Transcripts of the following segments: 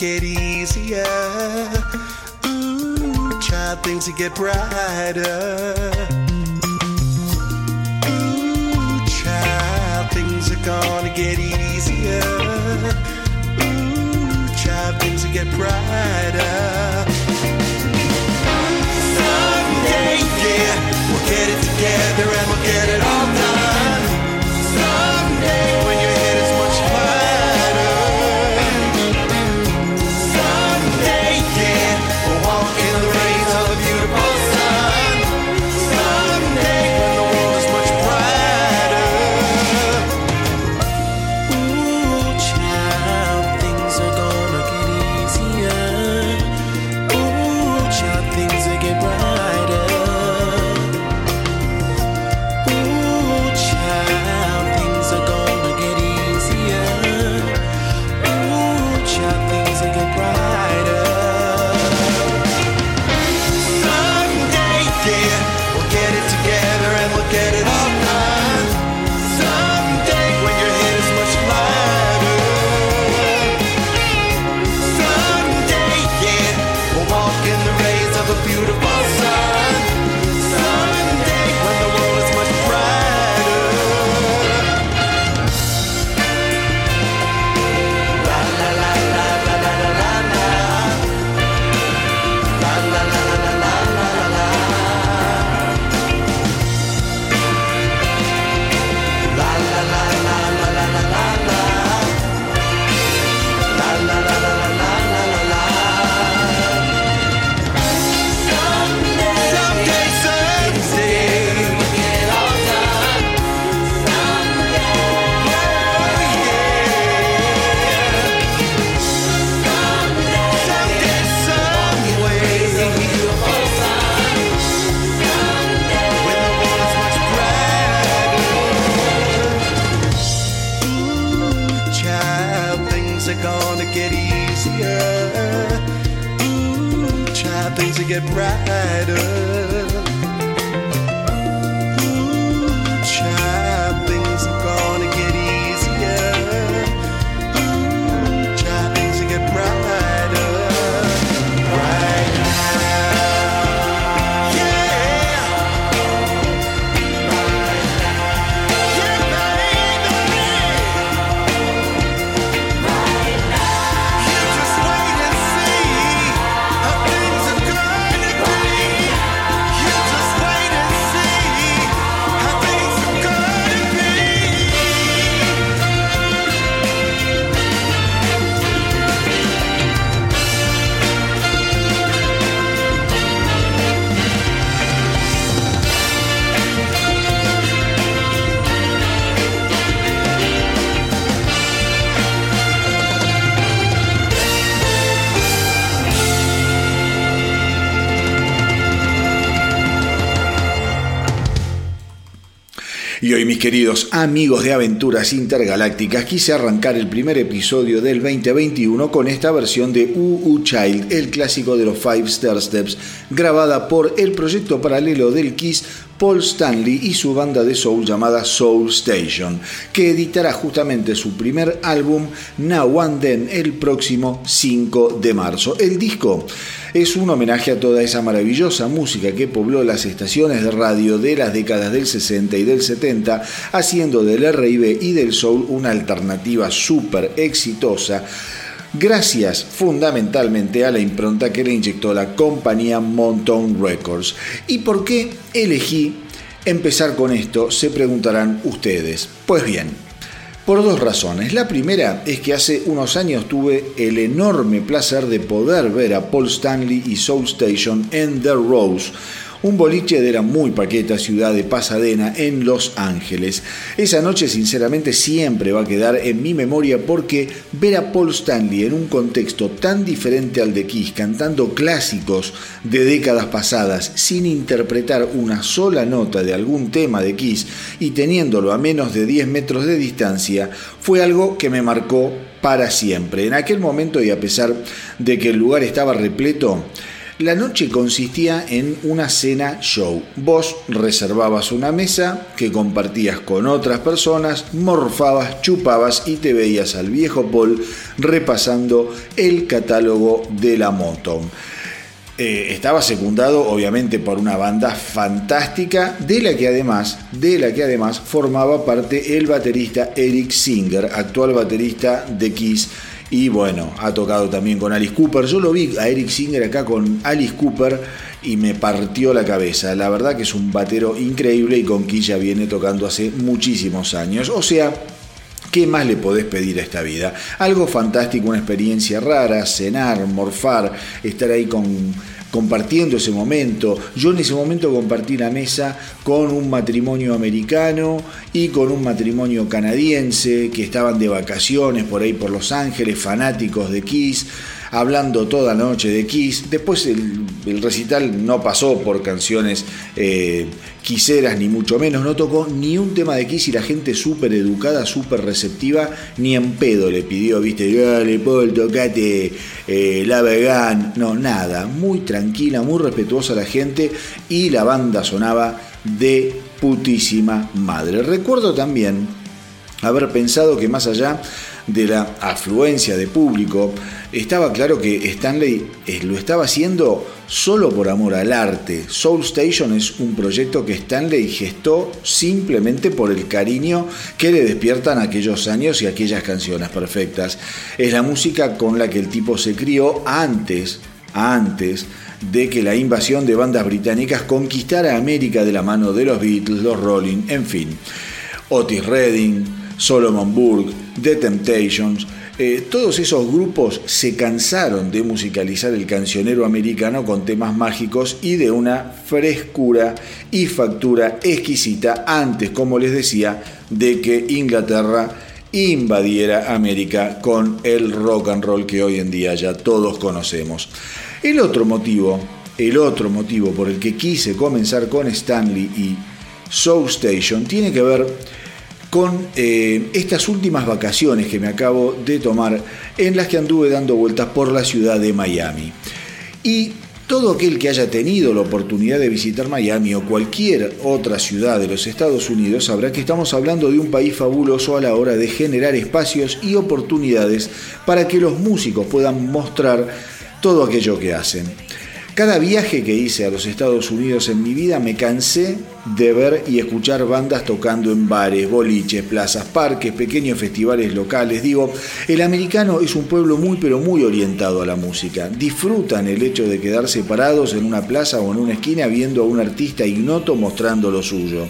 Gonna get easier. Ooh, child, things will get brighter. Ooh, child, things are gonna get easier. Ooh, child, things will get brighter. Someday, yeah, we'll get it together and we'll get it all make it easier. Ooh, try things to get brighter. Y hoy mis queridos amigos de aventuras intergalácticas quise arrancar el primer episodio del 2021 con esta versión de UU Child, el clásico de los Five Star Steps, grabada por el proyecto paralelo del Kiss Paul Stanley y su banda de soul llamada Soul Station, que editará justamente su primer álbum Now and Then el próximo 5 de marzo. El disco es un homenaje a toda esa maravillosa música que pobló las estaciones de radio de las décadas del 60 y del 70, haciendo del R&B y del soul una alternativa súper exitosa gracias fundamentalmente a la impronta que le inyectó la compañía Monton Records. ¿Y por qué elegí empezar con esto? Se preguntarán ustedes. Pues bien, por dos razones. La primera es que hace unos años tuve el enorme placer de poder ver a Paul Stanley y Soul Station en The Rose, un boliche de la muy paqueta ciudad de Pasadena en Los Ángeles. Esa noche sinceramente siempre va a quedar en mi memoria porque ver a Paul Stanley en un contexto tan diferente al de Kiss cantando clásicos de décadas pasadas sin interpretar una sola nota de algún tema de Kiss y teniéndolo a menos de 10 metros de distancia fue algo que me marcó para siempre. En aquel momento y a pesar de que el lugar estaba repleto, la noche consistía en una cena show. Vos reservabas una mesa que compartías con otras personas, morfabas, chupabas y te veías al viejo Paul repasando el catálogo de la moto. Eh, estaba secundado obviamente por una banda fantástica de la que además de la que además formaba parte el baterista Eric Singer actual baterista de Kiss y bueno ha tocado también con Alice Cooper. Yo lo vi a Eric Singer acá con Alice Cooper y me partió la cabeza. La verdad que es un batero increíble y con ya viene tocando hace muchísimos años. O sea ¿Qué más le podés pedir a esta vida? Algo fantástico, una experiencia rara, cenar, morfar, estar ahí con, compartiendo ese momento. Yo en ese momento compartí la mesa con un matrimonio americano y con un matrimonio canadiense que estaban de vacaciones por ahí por Los Ángeles, fanáticos de Kiss hablando toda noche de Kiss. Después el, el recital no pasó por canciones eh, quiseras, ni mucho menos. No tocó ni un tema de Kiss y la gente súper educada, súper receptiva, ni en pedo le pidió, viste, dale, Paul, tocate eh, la vegan. No, nada. Muy tranquila, muy respetuosa la gente y la banda sonaba de putísima madre. Recuerdo también haber pensado que más allá de la afluencia de público, estaba claro que Stanley eh, lo estaba haciendo solo por amor al arte. Soul Station es un proyecto que Stanley gestó simplemente por el cariño que le despiertan aquellos años y aquellas canciones perfectas. Es la música con la que el tipo se crió antes, antes de que la invasión de bandas británicas conquistara América de la mano de los Beatles, los Rolling, en fin. Otis Redding, Solomon Burke, The Temptations, eh, todos esos grupos se cansaron de musicalizar el cancionero americano con temas mágicos y de una frescura y factura exquisita antes, como les decía, de que Inglaterra invadiera América con el rock and roll que hoy en día ya todos conocemos. El otro motivo, el otro motivo por el que quise comenzar con Stanley y Soul Station tiene que ver con eh, estas últimas vacaciones que me acabo de tomar en las que anduve dando vueltas por la ciudad de Miami. Y todo aquel que haya tenido la oportunidad de visitar Miami o cualquier otra ciudad de los Estados Unidos sabrá que estamos hablando de un país fabuloso a la hora de generar espacios y oportunidades para que los músicos puedan mostrar todo aquello que hacen. Cada viaje que hice a los Estados Unidos en mi vida me cansé de ver y escuchar bandas tocando en bares, boliches, plazas, parques, pequeños festivales locales. Digo, el americano es un pueblo muy pero muy orientado a la música. Disfrutan el hecho de quedarse parados en una plaza o en una esquina viendo a un artista ignoto mostrando lo suyo.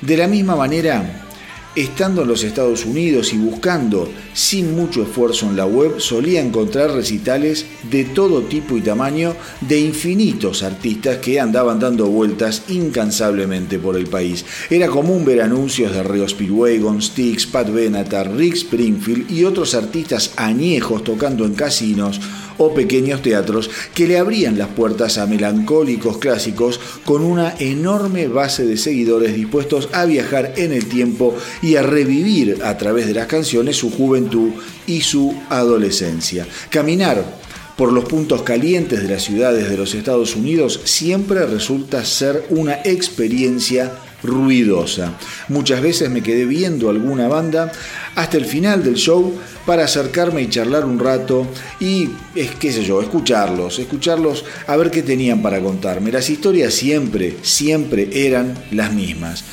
De la misma manera, estando en los Estados Unidos y buscando sin mucho esfuerzo en la web, solía encontrar recitales de todo tipo y tamaño de infinitos artistas que andaban dando vueltas incansablemente por el país. Era común ver anuncios de Rio Speedwagon, Styx, Pat Benatar, Rick Springfield y otros artistas añejos tocando en casinos o pequeños teatros que le abrían las puertas a melancólicos clásicos con una enorme base de seguidores dispuestos a viajar en el tiempo y a revivir a través de las canciones su juventud y su adolescencia. Caminar por los puntos calientes de las ciudades de los Estados Unidos siempre resulta ser una experiencia ruidosa. Muchas veces me quedé viendo alguna banda hasta el final del show para acercarme y charlar un rato y, es qué sé yo, escucharlos, escucharlos a ver qué tenían para contarme. Las historias siempre, siempre eran las mismas.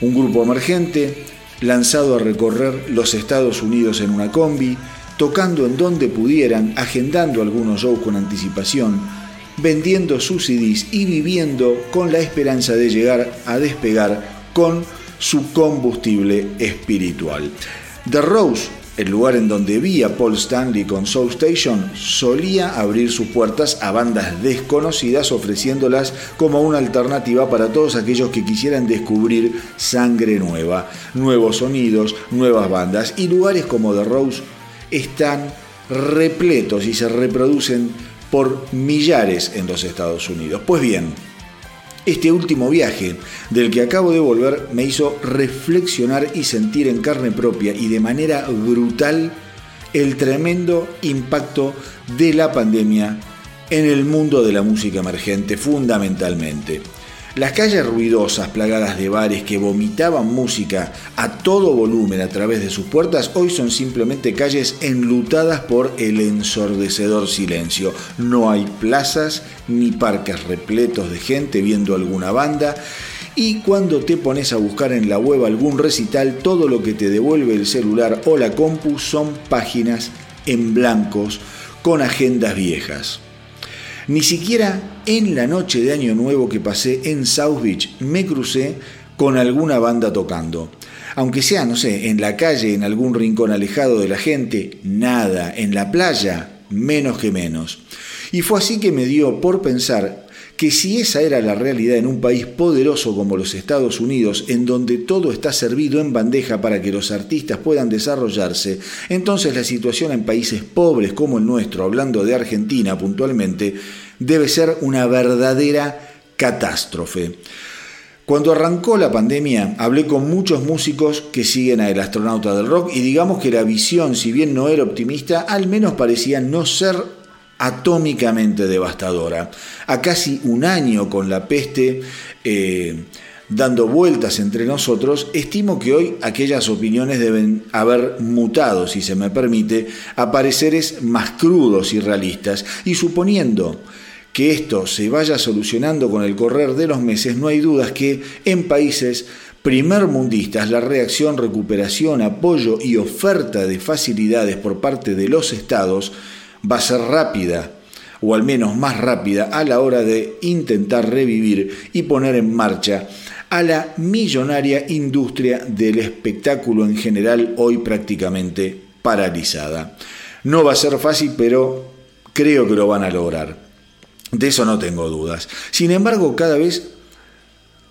Un grupo emergente lanzado a recorrer los Estados Unidos en una combi, tocando en donde pudieran, agendando algunos shows con anticipación, vendiendo sus CDs y viviendo con la esperanza de llegar a despegar con su combustible espiritual. The Rose el lugar en donde vi a Paul Stanley con Soul Station, solía abrir sus puertas a bandas desconocidas ofreciéndolas como una alternativa para todos aquellos que quisieran descubrir sangre nueva, nuevos sonidos, nuevas bandas y lugares como The Rose están repletos y se reproducen por millares en los Estados Unidos. Pues bien, este último viaje del que acabo de volver me hizo reflexionar y sentir en carne propia y de manera brutal el tremendo impacto de la pandemia en el mundo de la música emergente fundamentalmente. Las calles ruidosas, plagadas de bares que vomitaban música a todo volumen a través de sus puertas, hoy son simplemente calles enlutadas por el ensordecedor silencio. No hay plazas ni parques repletos de gente viendo alguna banda. Y cuando te pones a buscar en la web algún recital, todo lo que te devuelve el celular o la compu son páginas en blancos con agendas viejas. Ni siquiera en la noche de Año Nuevo que pasé en South Beach me crucé con alguna banda tocando. Aunque sea, no sé, en la calle, en algún rincón alejado de la gente, nada. En la playa, menos que menos. Y fue así que me dio por pensar que si esa era la realidad en un país poderoso como los Estados Unidos, en donde todo está servido en bandeja para que los artistas puedan desarrollarse, entonces la situación en países pobres como el nuestro, hablando de Argentina puntualmente, debe ser una verdadera catástrofe. Cuando arrancó la pandemia, hablé con muchos músicos que siguen a El Astronauta del Rock y digamos que la visión, si bien no era optimista, al menos parecía no ser atómicamente devastadora. A casi un año con la peste eh, dando vueltas entre nosotros, estimo que hoy aquellas opiniones deben haber mutado, si se me permite, a pareceres más crudos y realistas, y suponiendo que esto se vaya solucionando con el correr de los meses, no hay dudas que en países primermundistas la reacción, recuperación, apoyo y oferta de facilidades por parte de los estados va a ser rápida, o al menos más rápida, a la hora de intentar revivir y poner en marcha a la millonaria industria del espectáculo en general, hoy prácticamente paralizada. No va a ser fácil, pero creo que lo van a lograr. De eso no tengo dudas. Sin embargo, cada vez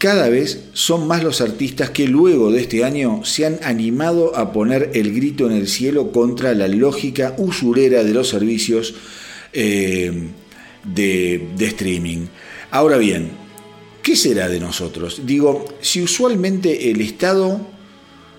cada vez son más los artistas que luego de este año se han animado a poner el grito en el cielo contra la lógica usurera de los servicios eh, de, de streaming. Ahora bien, ¿qué será de nosotros? Digo, si usualmente el Estado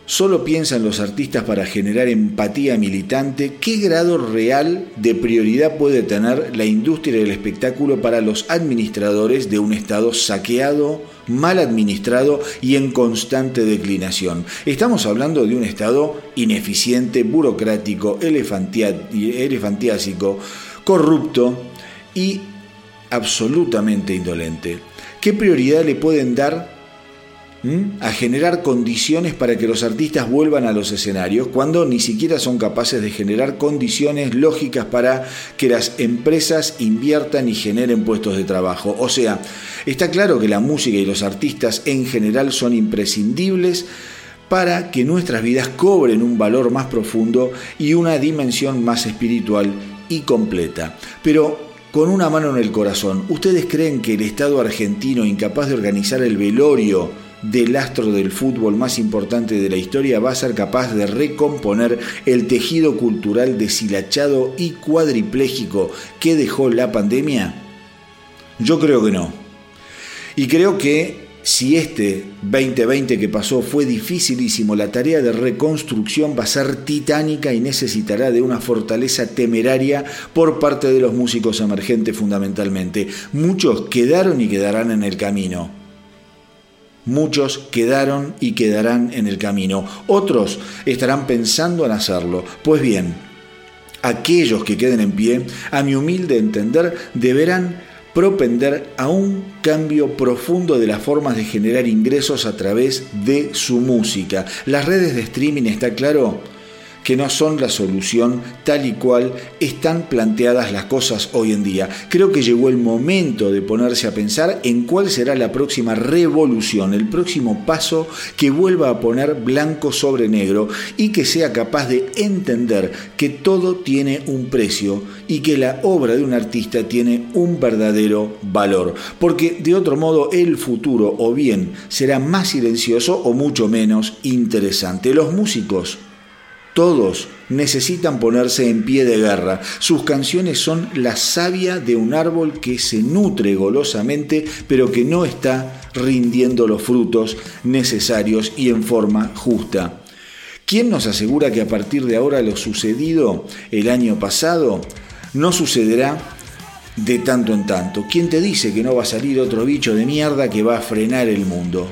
solo piensa en los artistas para generar empatía militante, ¿qué grado real de prioridad puede tener la industria del espectáculo para los administradores de un Estado saqueado, mal administrado y en constante declinación? Estamos hablando de un Estado ineficiente, burocrático, elefantiásico, corrupto y absolutamente indolente. ¿Qué prioridad le pueden dar a generar condiciones para que los artistas vuelvan a los escenarios cuando ni siquiera son capaces de generar condiciones lógicas para que las empresas inviertan y generen puestos de trabajo. O sea, está claro que la música y los artistas en general son imprescindibles para que nuestras vidas cobren un valor más profundo y una dimensión más espiritual y completa. Pero con una mano en el corazón, ¿ustedes creen que el Estado argentino, incapaz de organizar el velorio del astro del fútbol más importante de la historia, va a ser capaz de recomponer el tejido cultural deshilachado y cuadripléjico que dejó la pandemia? Yo creo que no. Y creo que si este 2020 que pasó fue dificilísimo, la tarea de reconstrucción va a ser titánica y necesitará de una fortaleza temeraria por parte de los músicos emergentes fundamentalmente. Muchos quedaron y quedarán en el camino. Muchos quedaron y quedarán en el camino. Otros estarán pensando en hacerlo. Pues bien, aquellos que queden en pie, a mi humilde entender, deberán propender a un cambio profundo de las formas de generar ingresos a través de su música. Las redes de streaming, está claro, que no son la solución tal y cual están planteadas las cosas hoy en día. Creo que llegó el momento de ponerse a pensar en cuál será la próxima revolución, el próximo paso que vuelva a poner blanco sobre negro y que sea capaz de entender que todo tiene un precio y que la obra de un artista tiene un verdadero valor. Porque de otro modo el futuro o bien será más silencioso o mucho menos interesante. Los músicos todos necesitan ponerse en pie de guerra. Sus canciones son la savia de un árbol que se nutre golosamente, pero que no está rindiendo los frutos necesarios y en forma justa. ¿Quién nos asegura que a partir de ahora lo sucedido el año pasado no sucederá de tanto en tanto? ¿Quién te dice que no va a salir otro bicho de mierda que va a frenar el mundo?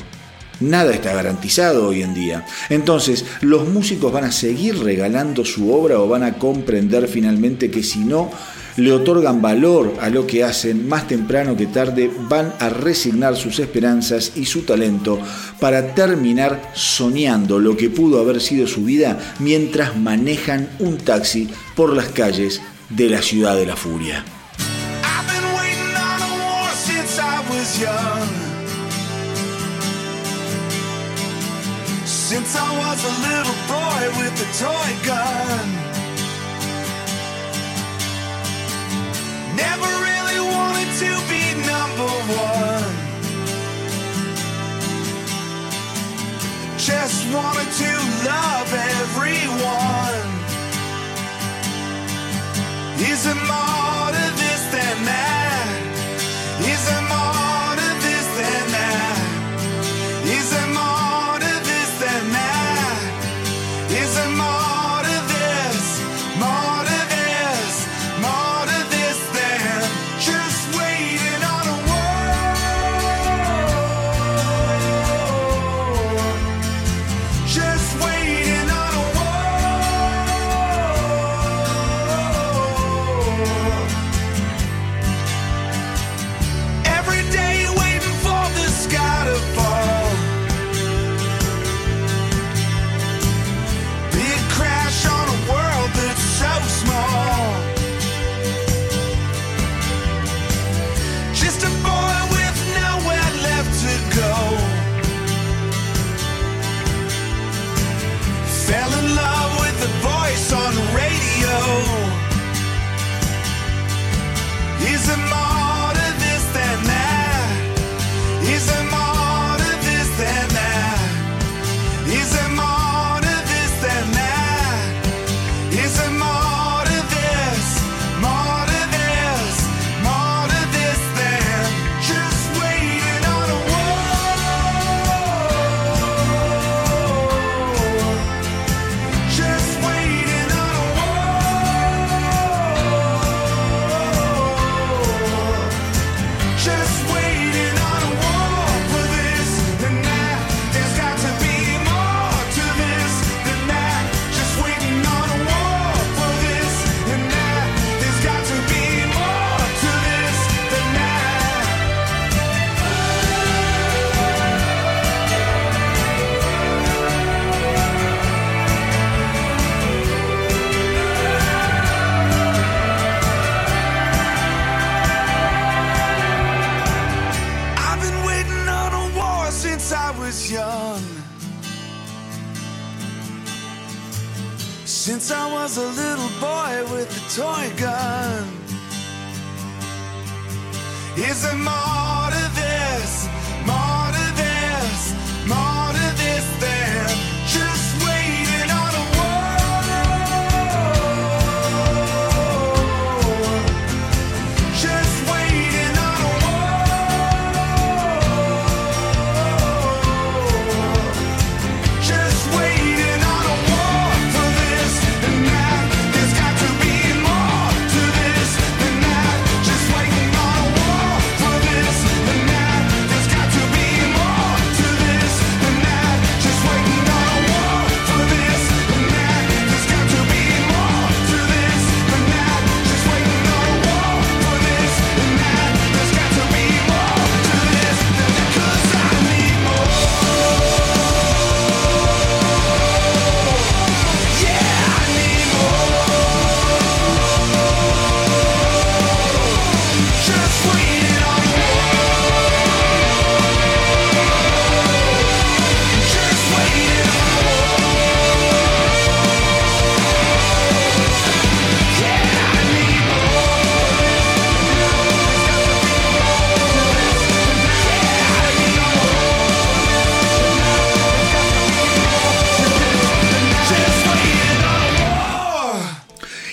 Nada está garantizado hoy en día. Entonces, ¿los músicos van a seguir regalando su obra o van a comprender finalmente que si no le otorgan valor a lo que hacen, más temprano que tarde van a resignar sus esperanzas y su talento para terminar soñando lo que pudo haber sido su vida mientras manejan un taxi por las calles de la ciudad de la furia? Since I was a little boy with a toy gun. Never really wanted to be number one. Just wanted to love everyone. Is it was a little boy with a toy gun.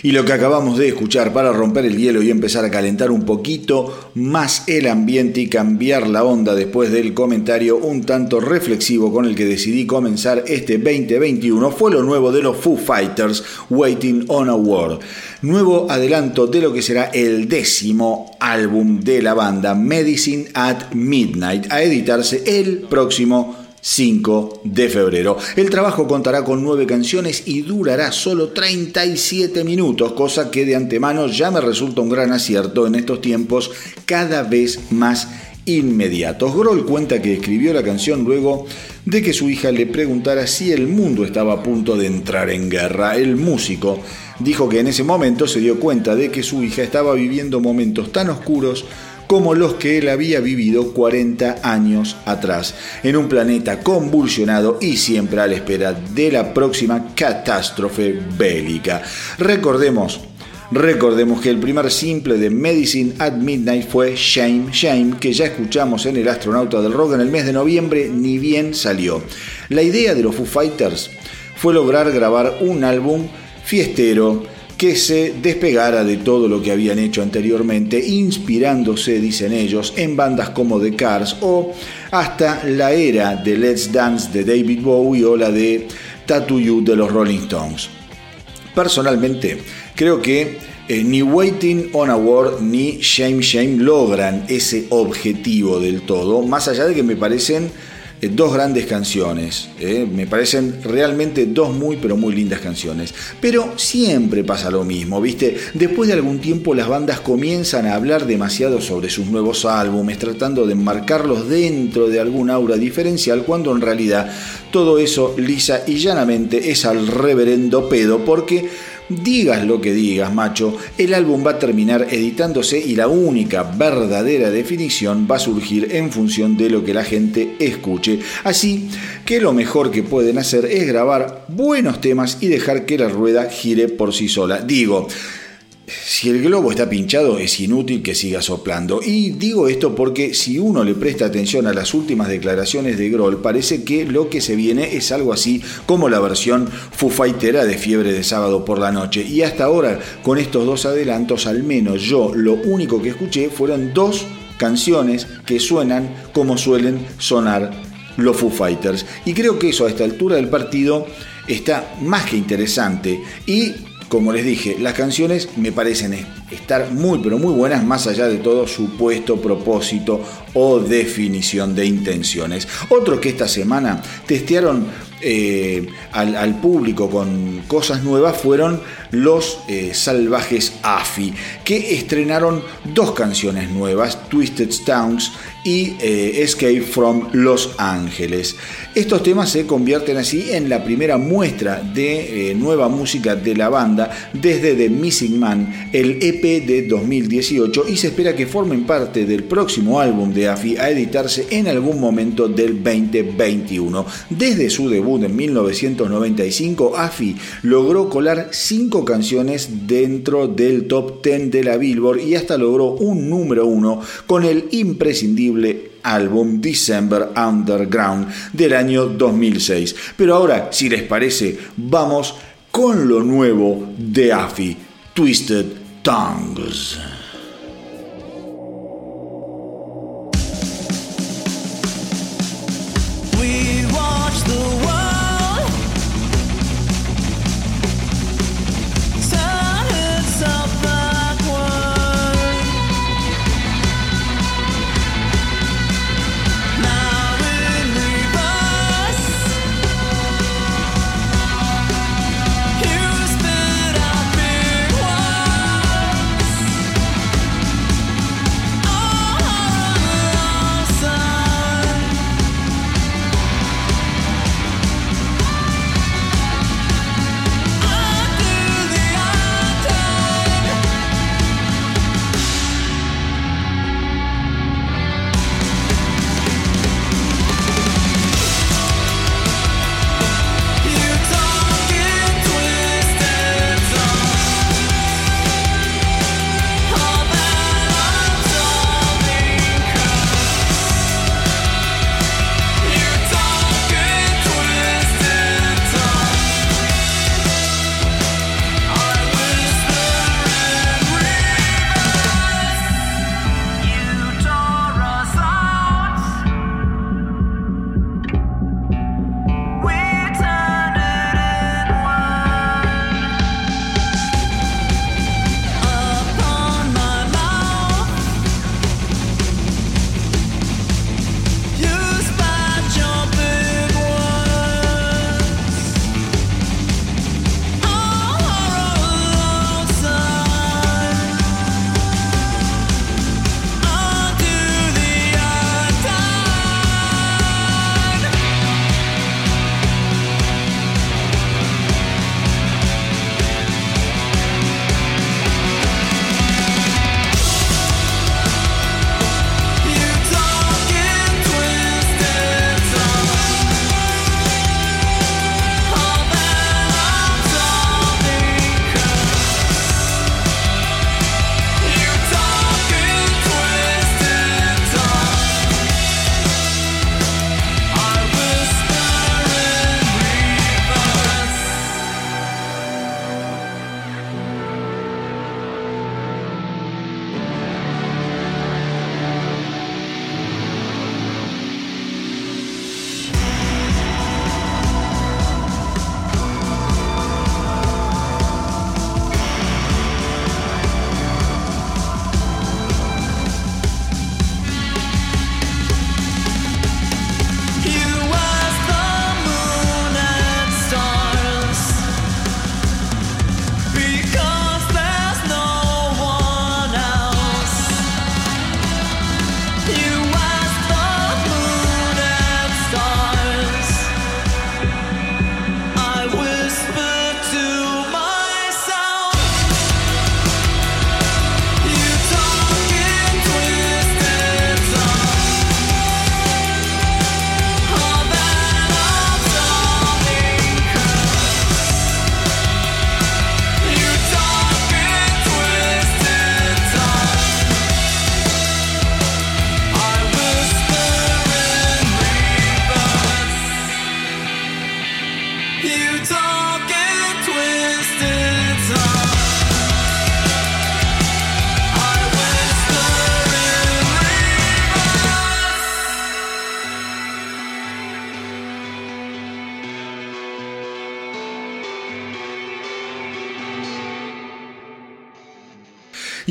Y lo que acabamos de escuchar para romper el hielo y empezar a calentar un poquito más el ambiente y cambiar la onda después del comentario un tanto reflexivo con el que decidí comenzar este 2021 fue lo nuevo de los Foo Fighters, Waiting on a World. Nuevo adelanto de lo que será el décimo álbum de la banda, Medicine at Midnight, a editarse el próximo 5 de febrero. El trabajo contará con nueve canciones y durará solo 37 minutos, cosa que de antemano ya me resulta un gran acierto en estos tiempos cada vez más inmediatos. Grohl cuenta que escribió la canción luego de que su hija le preguntara si el mundo estaba a punto de entrar en guerra. El músico dijo que en ese momento se dio cuenta de que su hija estaba viviendo momentos tan oscuros como los que él había vivido 40 años atrás, en un planeta convulsionado y siempre a la espera de la próxima catástrofe bélica. Recordemos Recordemos que el primer simple de Medicine at Midnight fue Shame, Shame, que ya escuchamos en El Astronauta del Rock en el mes de noviembre, ni bien salió. La idea de los Foo Fighters fue lograr grabar un álbum fiestero, que se despegara de todo lo que habían hecho anteriormente, inspirándose, dicen ellos, en bandas como The Cars o hasta la era de Let's Dance de David Bowie o la de Tattoo You de los Rolling Stones. Personalmente, creo que eh, ni Waiting on a World ni Shame Shame logran ese objetivo del todo, más allá de que me parecen eh, dos grandes canciones. eh, Me parecen realmente dos muy pero muy lindas canciones. Pero siempre pasa lo mismo, ¿viste? Después de algún tiempo las bandas comienzan a hablar demasiado sobre sus nuevos álbumes, tratando de enmarcarlos dentro de algún aura diferencial, cuando en realidad todo eso lisa y llanamente es al reverendo pedo, porque Digas lo que digas, macho, el álbum va a terminar editándose y la única verdadera definición va a surgir en función de lo que la gente escuche. Así que lo mejor que pueden hacer es grabar buenos temas y dejar que la rueda gire por sí sola. Digo, si el globo está pinchado es inútil que siga soplando. Y digo esto porque si uno le presta atención a las últimas declaraciones de Grohl, parece que lo que se viene es algo así como la versión fufightera de Fiebre de Sábado por la Noche. Y hasta ahora, con estos dos adelantos, al menos yo lo único que escuché fueron dos canciones que suenan como suelen sonar los Foo Fighters. Y creo que eso a esta altura del partido está más que interesante. Y como les dije, las canciones me parecen estar muy pero muy buenas más allá de todo supuesto propósito o definición de intenciones. Otros que esta semana testearon eh, al, público con cosas nuevas fueron los eh, salvajes AFI, que estrenaron dos canciones nuevas, Twisted Stones y eh, Escape from Los Ángeles. Estos temas se convierten así en la primera muestra de nueva música de la banda desde The Missing Man, el EP de 2018, y se espera que formen parte del próximo álbum de AFI a editarse en algún momento del 2021. Desde su debut en 1995, AFI logró colar cinco canciones dentro del top 10 de la Billboard y hasta logró un número uno con el imprescindible álbum December Underground del año 2006. Pero ahora, si les parece, vamos con lo nuevo de AFI, Twisted Tongues.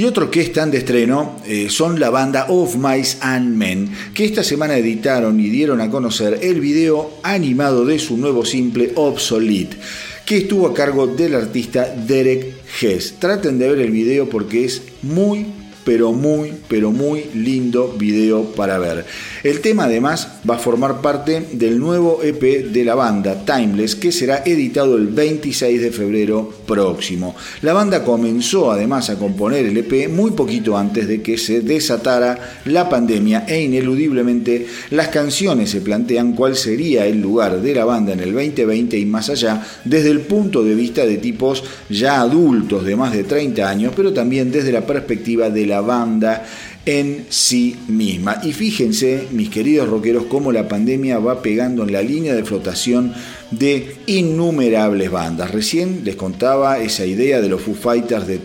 Y otros que están de estreno eh, son la banda Of Mice and Men, que esta semana editaron y dieron a conocer el video animado de su nuevo simple Obsolete, que estuvo a cargo del artista Derek Hess. Traten de ver el video porque es muy pero muy, pero muy lindo video para ver. El tema además va a formar parte del nuevo EP de la banda, Timeless, que será editado el 26 de febrero próximo. La banda comenzó además a componer el EP muy poquito antes de que se desatara la pandemia e ineludiblemente las canciones se plantean cuál sería el lugar de la banda en el 2020 y más allá desde el punto de vista de tipos ya adultos de más de 30 años, pero también desde la perspectiva de la banda en sí misma. Y fíjense, mis queridos rockeros, cómo la pandemia va pegando en la línea de flotación de innumerables bandas. Recién les contaba esa idea de los Foo Fighters de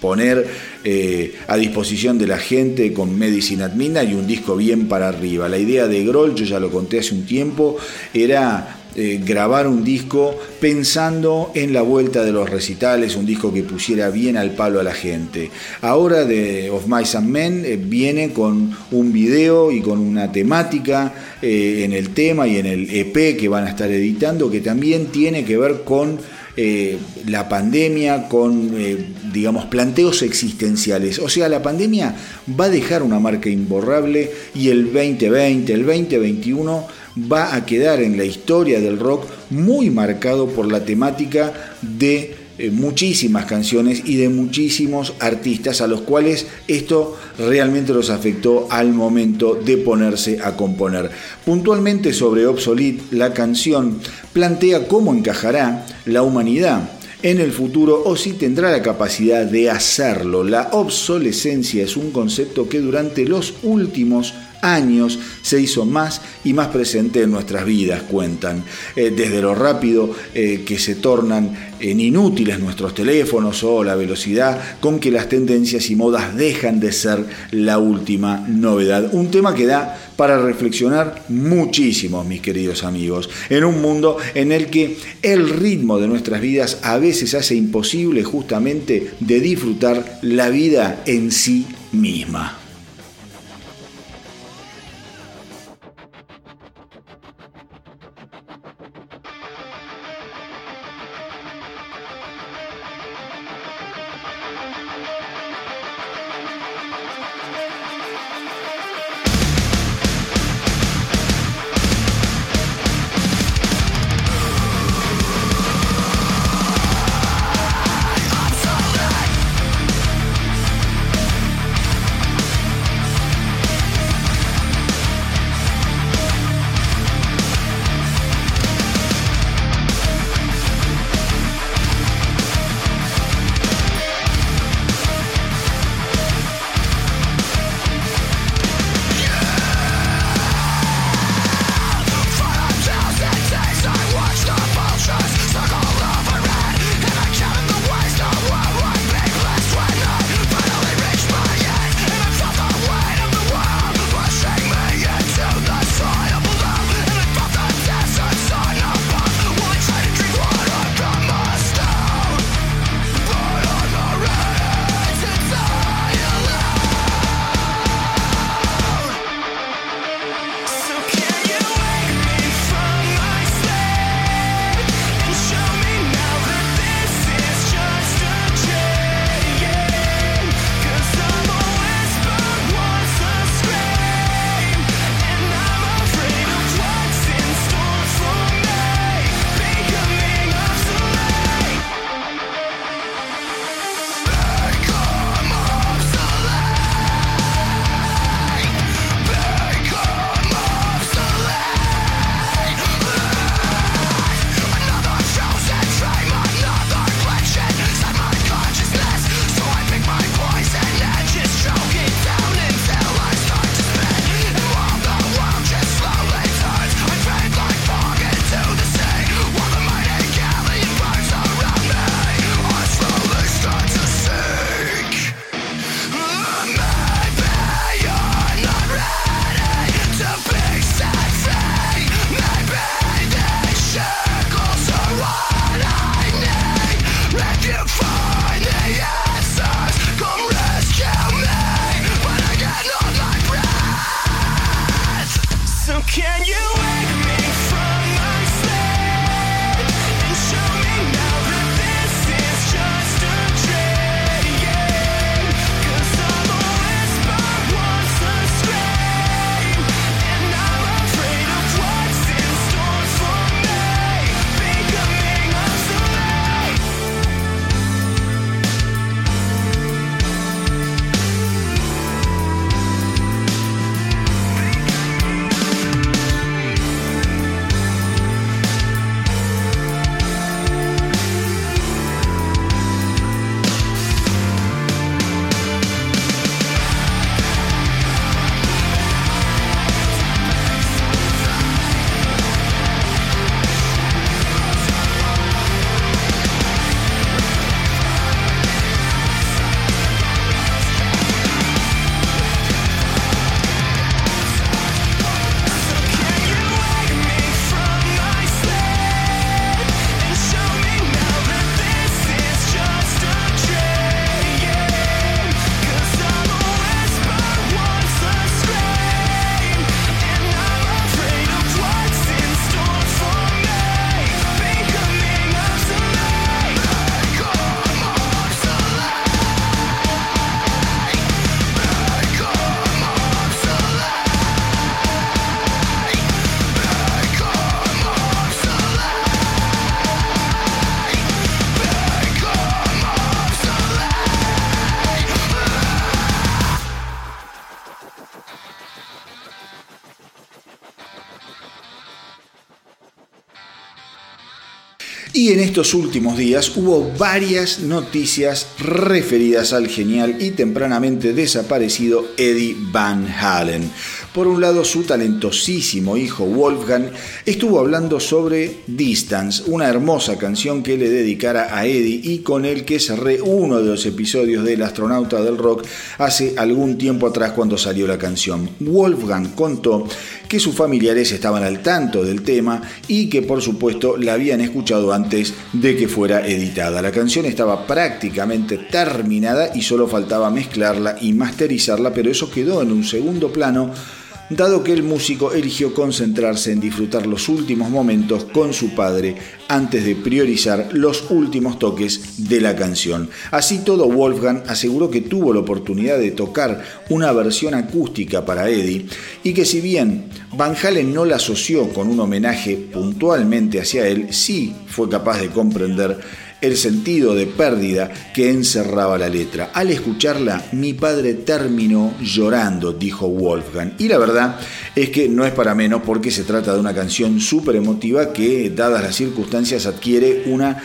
poner eh, a disposición de la gente con Medicine at y un disco bien para arriba. La idea de Grohl, yo ya lo conté hace un tiempo, era eh, grabar un disco pensando en la vuelta de los recitales, un disco que pusiera bien al palo a la gente. Ahora de Of Mice and Men eh, viene con un video y con una temática eh, en el tema y en el EP que van a estar editando que también tiene que ver con la pandemia, con, digamos, planteos existenciales. O sea, la pandemia va a dejar una marca imborrable y el 2020, el 2021 va a quedar en la historia del rock muy marcado por la temática de eh, muchísimas canciones y de muchísimos artistas a los cuales esto realmente los afectó al momento de ponerse a componer. Puntualmente sobre Obsolete, la canción plantea cómo encajará la humanidad en el futuro o si tendrá la capacidad de hacerlo. La obsolescencia es un concepto que durante los últimos años se hizo más y más presente en nuestras vidas, cuentan. Eh, desde lo rápido eh, que se tornan en inútiles nuestros teléfonos o la velocidad con que las tendencias y modas dejan de ser la última novedad. Un tema que da para reflexionar muchísimo, mis queridos amigos, en un mundo en el que el ritmo de nuestras vidas a veces hace imposible justamente de disfrutar la vida en sí misma. En estos últimos días hubo varias noticias referidas al genial y tempranamente desaparecido Eddie Van Halen. Por un lado, su talentosísimo hijo Wolfgang estuvo hablando sobre Distance, una hermosa canción que le dedicara a Eddie y con el que cerré uno de los episodios del astronauta del rock hace algún tiempo atrás cuando salió la canción. Wolfgang contó que sus familiares estaban al tanto del tema y que por supuesto la habían escuchado antes de que fuera editada. La canción estaba prácticamente terminada y solo faltaba mezclarla y masterizarla, pero eso quedó en un segundo plano dado que el músico eligió concentrarse en disfrutar los últimos momentos con su padre antes de priorizar los últimos toques de la canción. Así todo, Wolfgang aseguró que tuvo la oportunidad de tocar una versión acústica para Eddie y que si bien Van Halen no la asoció con un homenaje puntualmente hacia él, sí fue capaz de comprender el sentido de pérdida que encerraba la letra. Al escucharla, mi padre terminó llorando, dijo Wolfgang. Y la verdad es que no es para menos porque se trata de una canción súper emotiva que, dadas las circunstancias, adquiere una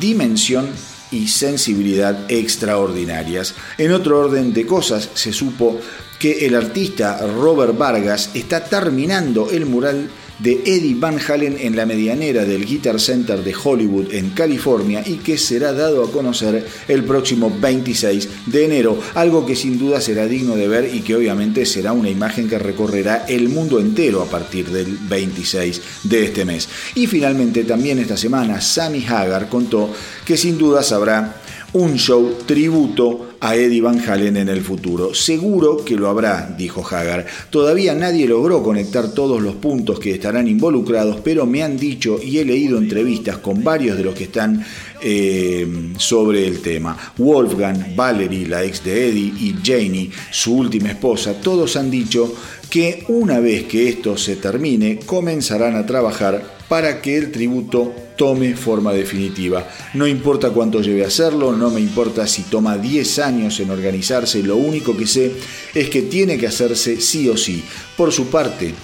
dimensión y sensibilidad extraordinarias. En otro orden de cosas, se supo que el artista Robert Vargas está terminando el mural de Eddie Van Halen en la medianera del Guitar Center de Hollywood en California y que será dado a conocer el próximo 26 de enero, algo que sin duda será digno de ver y que obviamente será una imagen que recorrerá el mundo entero a partir del 26 de este mes. Y finalmente también esta semana Sammy Hagar contó que sin duda habrá un show tributo a Eddie Van Halen en el futuro. Seguro que lo habrá, dijo Hagar. Todavía nadie logró conectar todos los puntos que estarán involucrados, pero me han dicho y he leído entrevistas con varios de los que están eh, sobre el tema. Wolfgang, Valerie, la ex de Eddie, y Janie, su última esposa, todos han dicho que una vez que esto se termine, comenzarán a trabajar para que el tributo tome forma definitiva. No importa cuánto lleve a hacerlo, no me importa si toma 10 años en organizarse, lo único que sé es que tiene que hacerse sí o sí. Por su parte,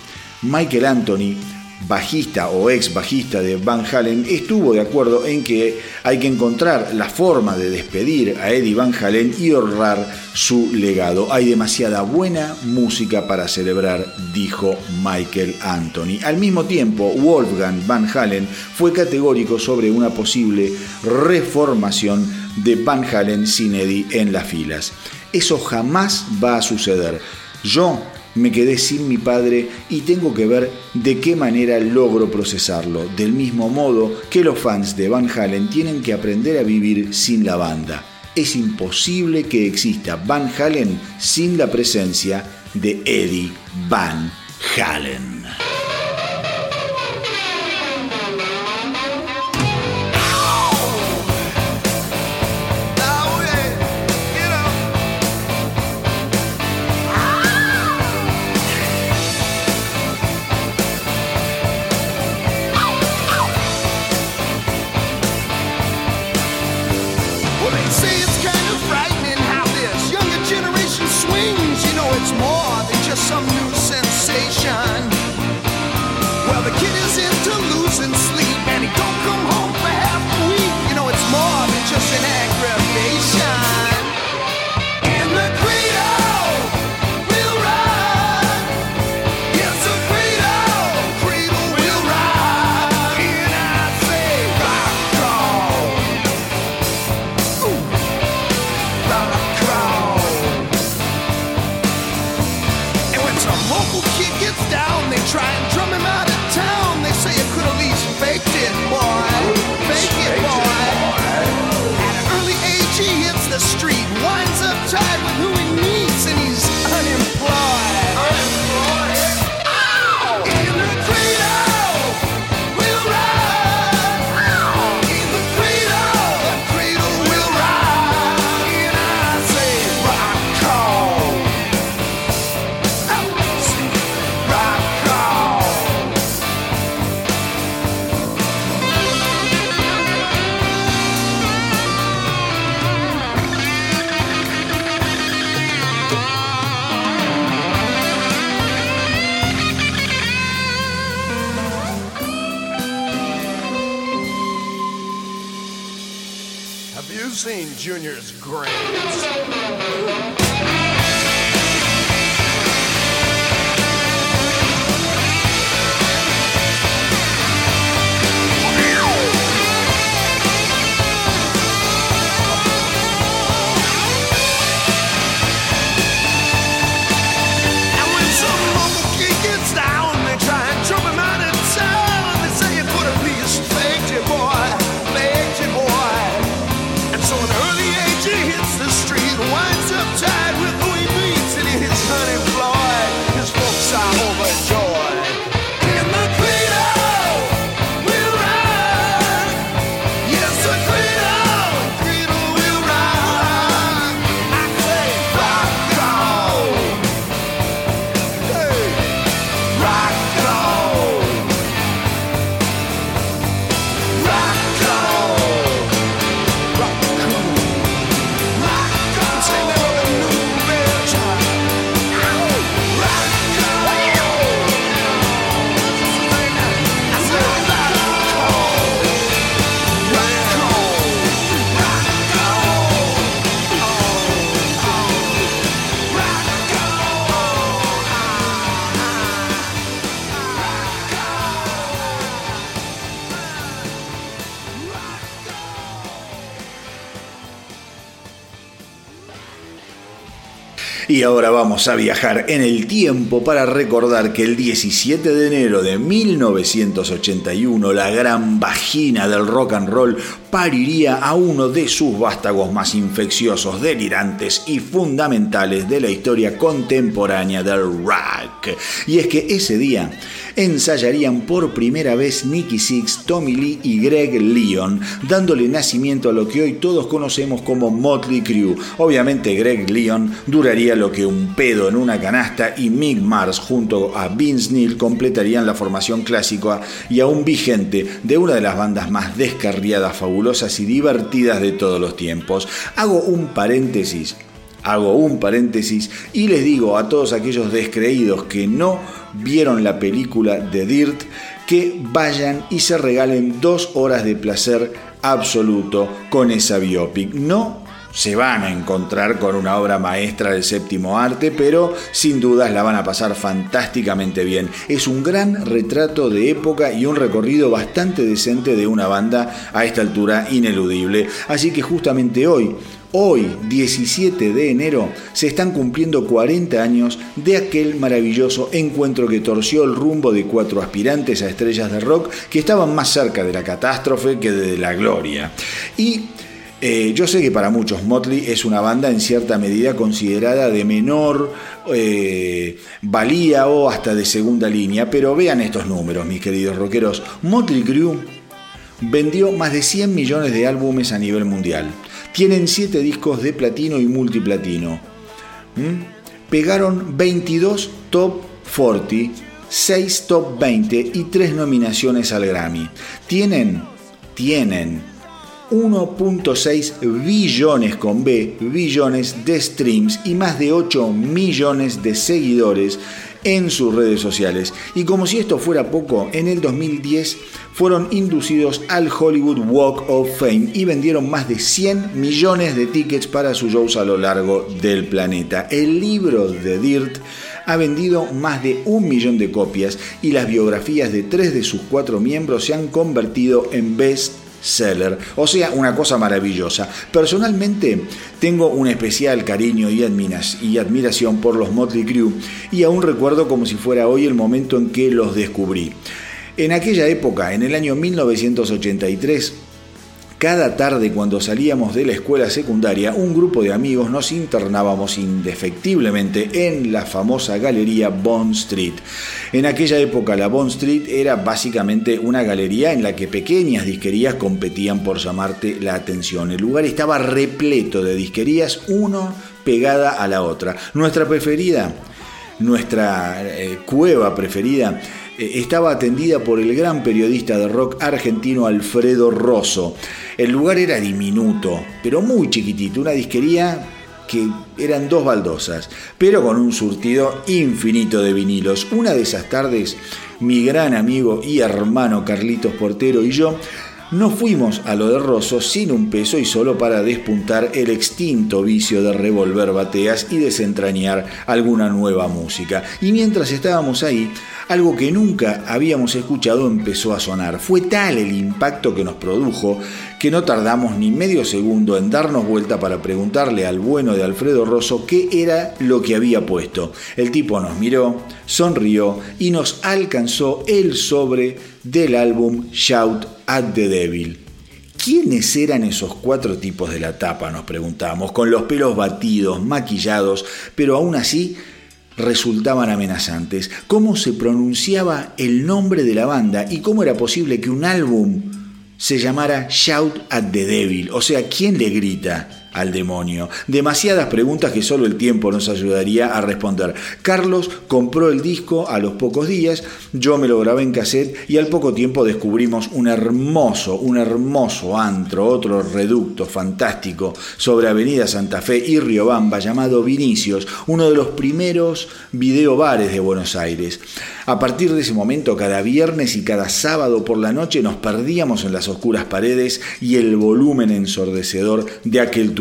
Michael Anthony bajista o ex bajista de Van Halen, estuvo de acuerdo en que hay que encontrar la forma de despedir a Eddie Van Halen y honrar su legado. Hay demasiada buena música para celebrar, dijo Michael Anthony. Al mismo tiempo, Wolfgang Van Halen fue categórico sobre una posible reformación de Van Halen sin Eddie en las filas. Eso jamás va a suceder. Yo me quedé sin mi padre y tengo que ver de qué manera logro procesarlo, del mismo modo que los fans de Van Halen tienen que aprender a vivir sin la banda. Es imposible que exista Van Halen sin la presencia de Eddie Van Halen. Ahora vamos a viajar en el tiempo para recordar que el 17 de enero de 1981 la gran vagina del rock and roll pariría a uno de sus vástagos más infecciosos, delirantes y fundamentales de la historia contemporánea del rock. Y es que ese día ensayarían por primera vez Nicky Six, Tommy Lee y Greg Leon, dándole nacimiento a lo que hoy todos conocemos como Motley Crue. Obviamente Greg Leon duraría lo que un pedo en una canasta y Mick Mars junto a Vince Neil completarían la formación clásica y aún vigente de una de las bandas más descarriadas, fabulosas y divertidas de todos los tiempos. Hago un paréntesis Hago un paréntesis y les digo a todos aquellos descreídos que no vieron la película de Dirt que vayan y se regalen dos horas de placer absoluto con esa biopic. No se van a encontrar con una obra maestra del séptimo arte, pero sin dudas la van a pasar fantásticamente bien. Es un gran retrato de época y un recorrido bastante decente de una banda a esta altura ineludible. Así que justamente hoy, Hoy, 17 de enero, se están cumpliendo 40 años de aquel maravilloso encuentro que torció el rumbo de cuatro aspirantes a estrellas de rock que estaban más cerca de la catástrofe que de la gloria. Y eh, yo sé que para muchos Motley es una banda en cierta medida considerada de menor eh, valía o hasta de segunda línea, pero vean estos números, mis queridos rockeros. Motley Crue vendió más de 100 millones de álbumes a nivel mundial. Tienen 7 discos de platino y multiplatino. ¿Mm? Pegaron 22 top 40, 6 top 20 y 3 nominaciones al Grammy. Tienen, tienen 1.6 billones con B, billones de streams y más de 8 millones de seguidores en sus redes sociales. Y como si esto fuera poco, en el 2010 fueron inducidos al Hollywood Walk of Fame y vendieron más de 100 millones de tickets para sus shows a lo largo del planeta. El libro de Dirt ha vendido más de un millón de copias y las biografías de tres de sus cuatro miembros se han convertido en best seller, o sea, una cosa maravillosa. Personalmente tengo un especial cariño y, y admiración por los Motley Crue y aún recuerdo como si fuera hoy el momento en que los descubrí. En aquella época, en el año 1983, cada tarde cuando salíamos de la escuela secundaria, un grupo de amigos nos internábamos indefectiblemente en la famosa galería Bond Street. En aquella época la Bond Street era básicamente una galería en la que pequeñas disquerías competían por llamarte la atención. El lugar estaba repleto de disquerías, uno pegada a la otra. Nuestra preferida, nuestra eh, cueva preferida, estaba atendida por el gran periodista de rock argentino Alfredo Rosso. El lugar era diminuto, pero muy chiquitito, una disquería que eran dos baldosas, pero con un surtido infinito de vinilos. Una de esas tardes, mi gran amigo y hermano Carlitos Portero y yo No fuimos a lo de Rosso sin un peso y solo para despuntar el extinto vicio de revolver bateas y desentrañar alguna nueva música. Y mientras estábamos ahí, algo que nunca habíamos escuchado empezó a sonar. Fue tal el impacto que nos produjo que no tardamos ni medio segundo en darnos vuelta para preguntarle al bueno de Alfredo Rosso qué era lo que había puesto. El tipo nos miró, sonrió y nos alcanzó el sobre del álbum Shout at the Devil. ¿Quiénes eran esos cuatro tipos de la tapa? Nos preguntamos, con los pelos batidos, maquillados, pero aún así resultaban amenazantes. ¿Cómo se pronunciaba el nombre de la banda y cómo era posible que un álbum se llamara Shout at the Devil? O sea, ¿quién le grita? Al demonio. Demasiadas preguntas que solo el tiempo nos ayudaría a responder. Carlos compró el disco a los pocos días, yo me lo grabé en cassette y al poco tiempo descubrimos un hermoso, un hermoso antro, otro reducto fantástico sobre Avenida Santa Fe y Riobamba llamado Vinicius, uno de los primeros videobares de Buenos Aires. A partir de ese momento, cada viernes y cada sábado por la noche nos perdíamos en las oscuras paredes y el volumen ensordecedor de aquel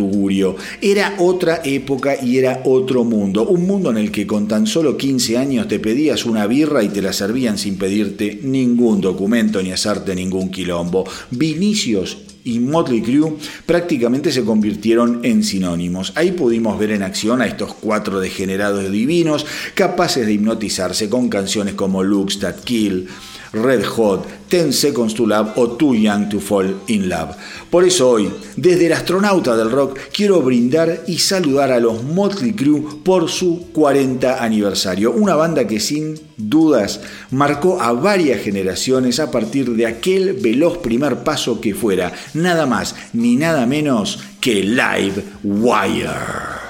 Era otra época y era otro mundo, un mundo en el que con tan solo 15 años te pedías una birra y te la servían sin pedirte ningún documento ni hacerte ningún quilombo. Vinicius y Motley Crue prácticamente se convirtieron en sinónimos. Ahí pudimos ver en acción a estos cuatro degenerados divinos capaces de hipnotizarse con canciones como Looks That Kill, Red Hot, Ten Seconds to Love o Too Young to Fall in Love. Por eso hoy, desde el astronauta del rock, quiero brindar y saludar a los Motley Crue por su 40 aniversario. Una banda que sin dudas marcó a varias generaciones a partir de aquel veloz primer paso que fuera nada más ni nada menos que Live Wire.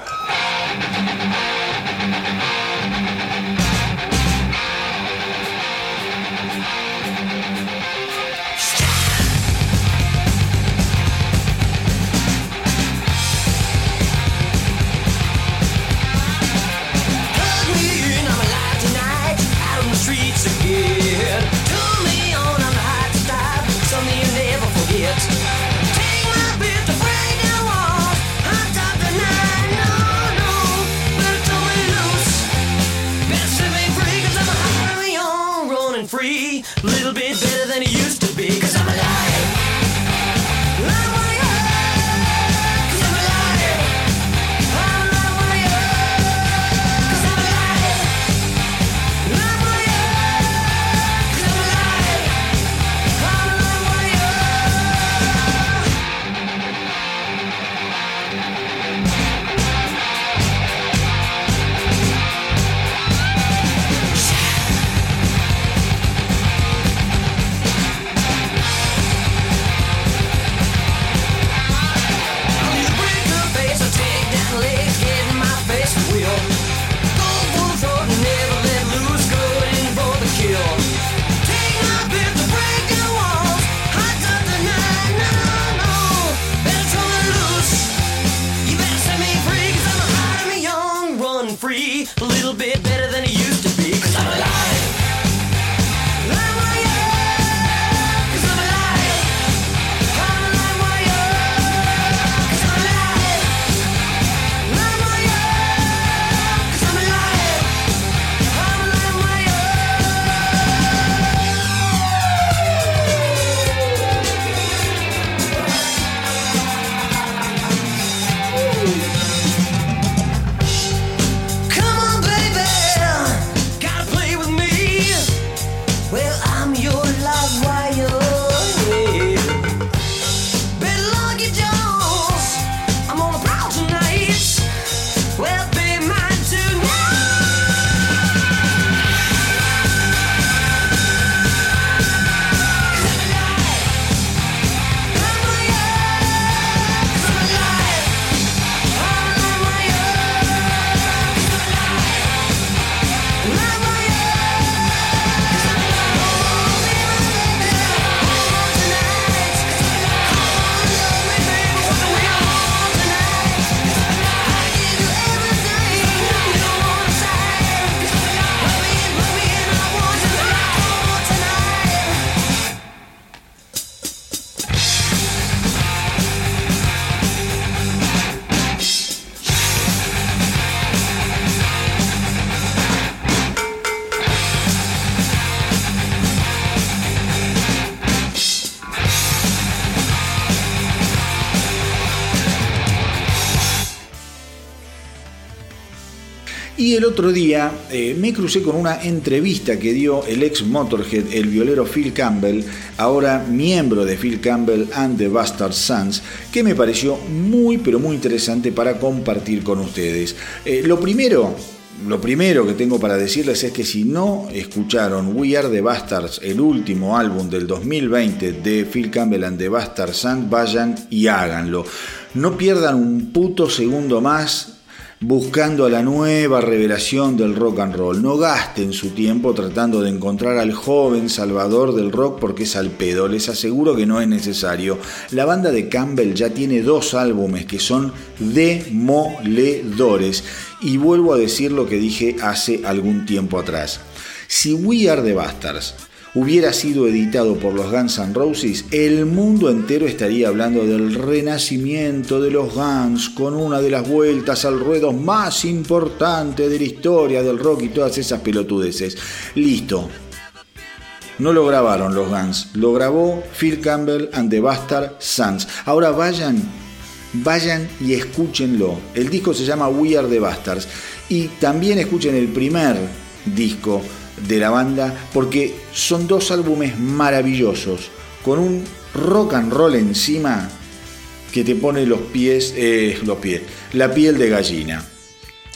El otro día eh, me crucé con una entrevista que dio el ex Motorhead, el violero Phil Campbell, ahora miembro de Phil Campbell and the Bastard Sons, que me pareció muy pero muy interesante para compartir con ustedes. Eh, lo primero, lo primero que tengo para decirles es que si no escucharon We Are the Bastards, el último álbum del 2020 de Phil Campbell and the Bastard Sons, vayan y háganlo. No pierdan un puto segundo más buscando a la nueva revelación del rock and roll. No gasten su tiempo tratando de encontrar al joven salvador del rock porque es al pedo. Les aseguro que no es necesario. La banda de Campbell ya tiene dos álbumes que son demoledores. Y vuelvo a decir lo que dije hace algún tiempo atrás. Si We Are the Bastards hubiera sido editado por los Guns N' Roses, el mundo entero estaría hablando del renacimiento de los Guns con una de las vueltas al ruedo más importante de la historia del rock y todas esas pelotudeces. Listo. No lo grabaron los Guns, lo grabó Phil Campbell and the Bastard Sons. Ahora vayan, vayan y escúchenlo. El disco se llama We Are the Bastards y también escuchen el primer disco de la banda porque son dos álbumes maravillosos con un rock and roll encima que te pone los pies, eh, los pies, la piel de gallina.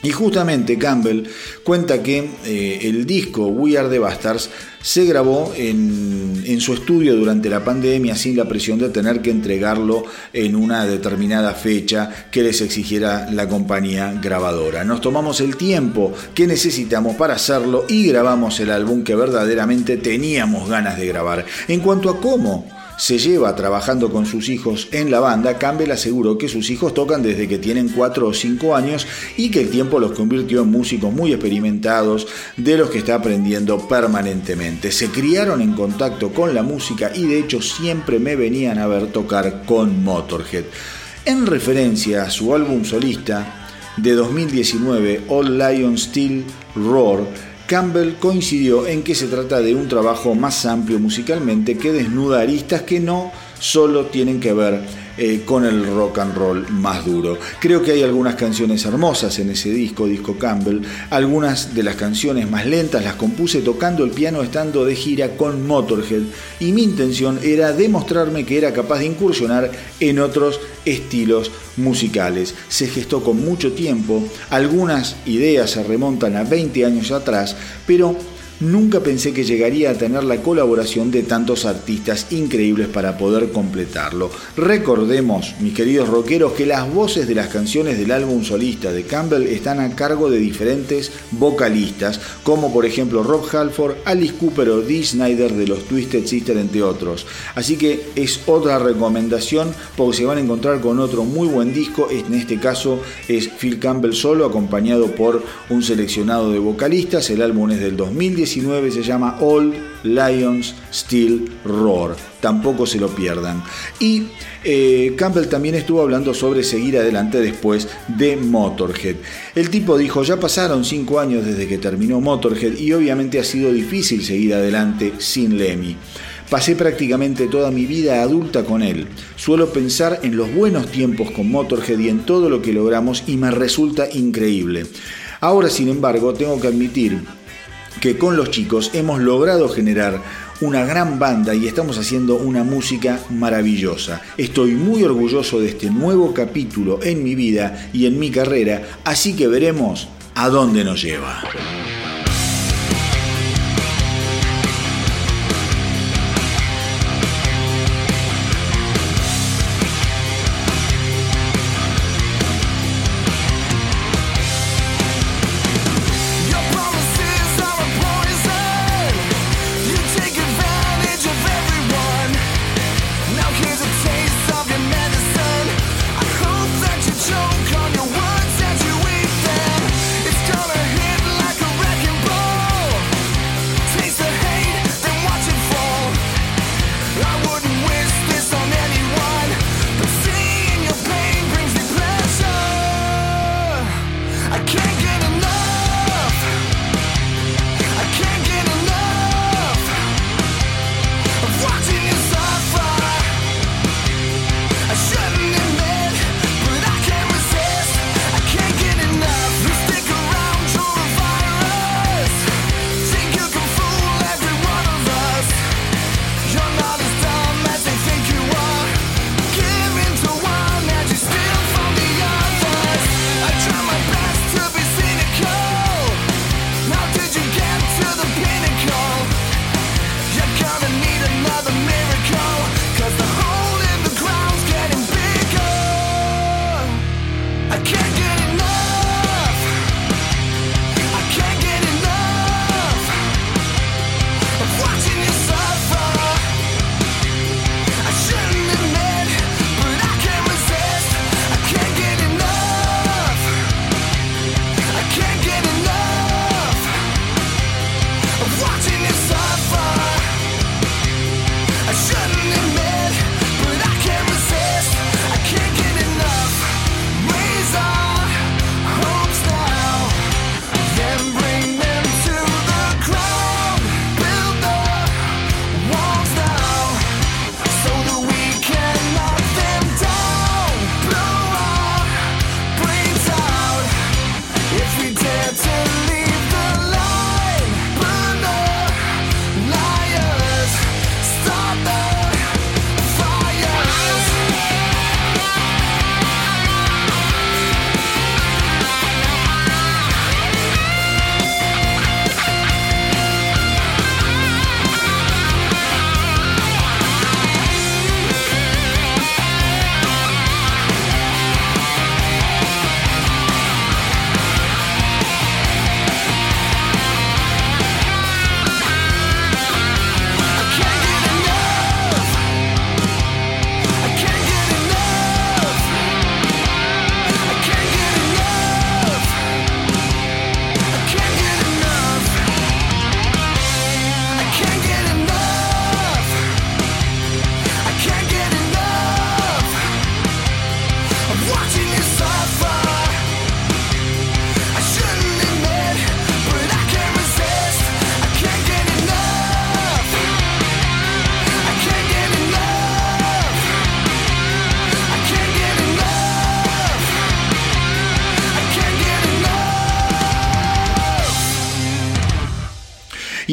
Y justamente Campbell cuenta que eh, el disco We Are the Bastards se grabó en, en, su estudio durante la pandemia sin la presión de tener que entregarlo en una determinada fecha que les exigiera la compañía grabadora. Nos tomamos el tiempo que necesitamos para hacerlo y grabamos el álbum que verdaderamente teníamos ganas de grabar. En cuanto a cómo se lleva trabajando con sus hijos en la banda, Campbell aseguró que sus hijos tocan desde que tienen 4 o 5 años y que el tiempo los convirtió en músicos muy experimentados de los que está aprendiendo permanentemente. Se criaron en contacto con la música y de hecho siempre me venían a ver tocar con Motorhead. En referencia a su álbum solista de 2019, All Lion Still Roar, Campbell coincidió en que se trata de un trabajo más amplio musicalmente que desnuda aristas que no solo tienen que ver eh, con el rock and roll más duro. Creo que hay algunas canciones hermosas en ese disco, disco Campbell. Algunas de las canciones más lentas las compuse tocando el piano estando de gira con Motorhead y mi intención era demostrarme que era capaz de incursionar en otros estilos musicales. Se gestó con mucho tiempo, algunas ideas se remontan a 20 años atrás, pero Nunca pensé que llegaría a tener la colaboración de tantos artistas increíbles para poder completarlo. Recordemos, mis queridos rockeros, que las voces de las canciones del álbum solista de Campbell están a cargo de diferentes vocalistas, como por ejemplo Rob Halford, Alice Cooper o Dee Snyder de los Twisted Sister, entre otros. Así que es otra recomendación porque se van a encontrar con otro muy buen disco. En este caso es Phil Campbell solo, acompañado por un seleccionado de vocalistas. El álbum es del 2010 se llama All Lions Still Roar. Tampoco se lo pierdan. Y eh, Campbell también estuvo hablando sobre seguir adelante después de Motorhead. El tipo dijo, ya pasaron 5 años desde que terminó Motorhead y obviamente ha sido difícil seguir adelante sin Lemmy. Pasé prácticamente toda mi vida adulta con él. Suelo pensar en los buenos tiempos con Motorhead y en todo lo que logramos y me resulta increíble. Ahora, sin embargo, tengo que admitir que con los chicos hemos logrado generar una gran banda y estamos haciendo una música maravillosa. Estoy muy orgulloso de este nuevo capítulo en mi vida y en mi carrera, así que veremos a dónde nos lleva.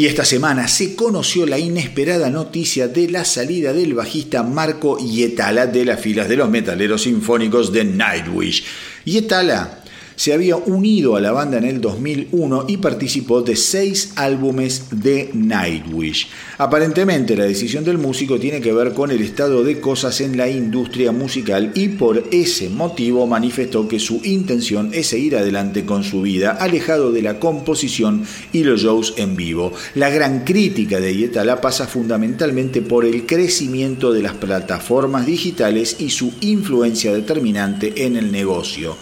Y esta semana se conoció la inesperada noticia de la salida del bajista Marco Yetala de las filas de los metaleros sinfónicos de Nightwish. Yetala se había unido a la banda en el 2001 y participó de seis álbumes de Nightwish. Aparentemente la decisión del músico tiene que ver con el estado de cosas en la industria musical y por ese motivo manifestó que su intención es seguir adelante con su vida, alejado de la composición y los shows en vivo. La gran crítica de Yetala pasa fundamentalmente por el crecimiento de las plataformas digitales y su influencia determinante en el negocio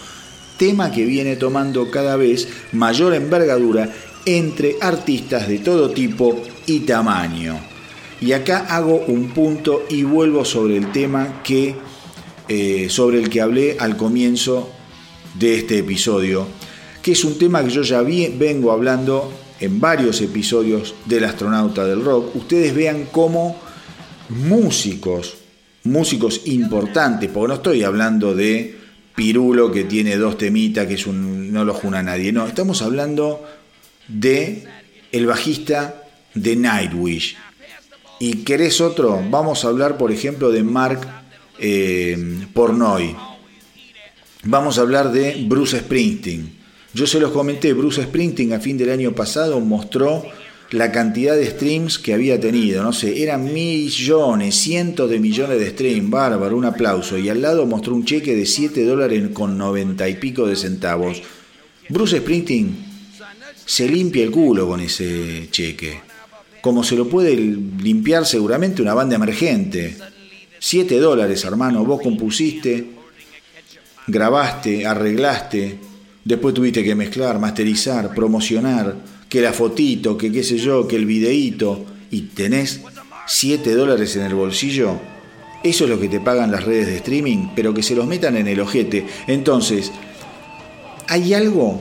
tema que viene tomando cada vez mayor envergadura entre artistas de todo tipo y tamaño. Y acá hago un punto y vuelvo sobre el tema que, eh, sobre el que hablé al comienzo de este episodio, que es un tema que yo ya vengo hablando en varios episodios del astronauta del rock. Ustedes vean cómo músicos, músicos importantes, porque no estoy hablando de Pirulo que tiene dos temitas, que es un, no lo juna nadie, no, estamos hablando de el bajista de Nightwish. ¿Y querés otro? Vamos a hablar, por ejemplo, de Mark eh, Pornoy. Vamos a hablar de Bruce Springsteen. Yo se los comenté, Bruce Springsteen a fin del año pasado mostró la cantidad de streams que había tenido, no sé, eran millones, cientos de millones de streams, bárbaro, un aplauso. Y al lado mostró un cheque de 7 dólares con 90 y pico de centavos. Bruce Springsteen se limpia el culo con ese cheque, como se lo puede limpiar seguramente una banda emergente. 7 dólares, hermano, vos compusiste, grabaste, arreglaste, después tuviste que mezclar, masterizar, promocionar, que la fotito, que qué sé yo, que el videíto, y tenés 7 dólares en el bolsillo, eso es lo que te pagan las redes de streaming, pero que se los metan en el ojete. Entonces, hay algo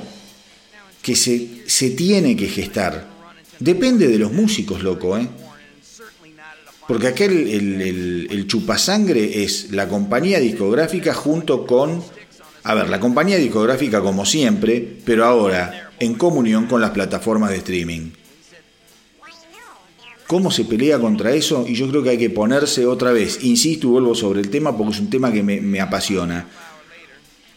que se, se tiene que gestar. Depende de los músicos, loco, ¿eh? Porque acá el, chupasangre es la compañía discográfica junto con... A ver, la compañía discográfica como siempre, pero ahora en comunión con las plataformas de streaming. ¿Cómo se pelea contra eso? Y yo creo que hay que ponerse otra vez, insisto y vuelvo sobre el tema porque es un tema que me, me apasiona.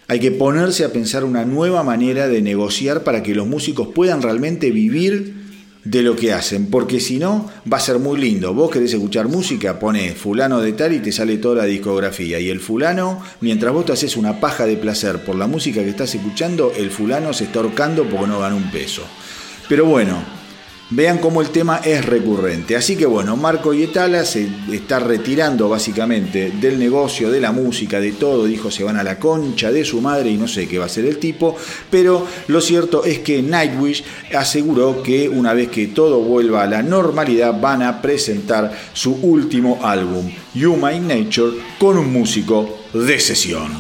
Hay que ponerse a pensar una nueva manera de negociar para que los músicos puedan realmente vivir de lo que hacen, porque si no va a ser muy lindo. Vos querés escuchar música, pone fulano de tal y te sale toda la discografía. Y el fulano, mientras vos te haces una paja de placer por la música que estás escuchando, el fulano se está ahorcando porque no gana un peso. Pero bueno, vean cómo el tema es recurrente. Así que bueno, Marco Yetala se está retirando básicamente del negocio, de la música, de todo. Dijo se van a la concha de su madre y no sé qué va a ser el tipo. Pero lo cierto es que Nightwish aseguró que una vez que todo vuelva a la normalidad van a presentar su último álbum, Human Nature, con un músico de sesión.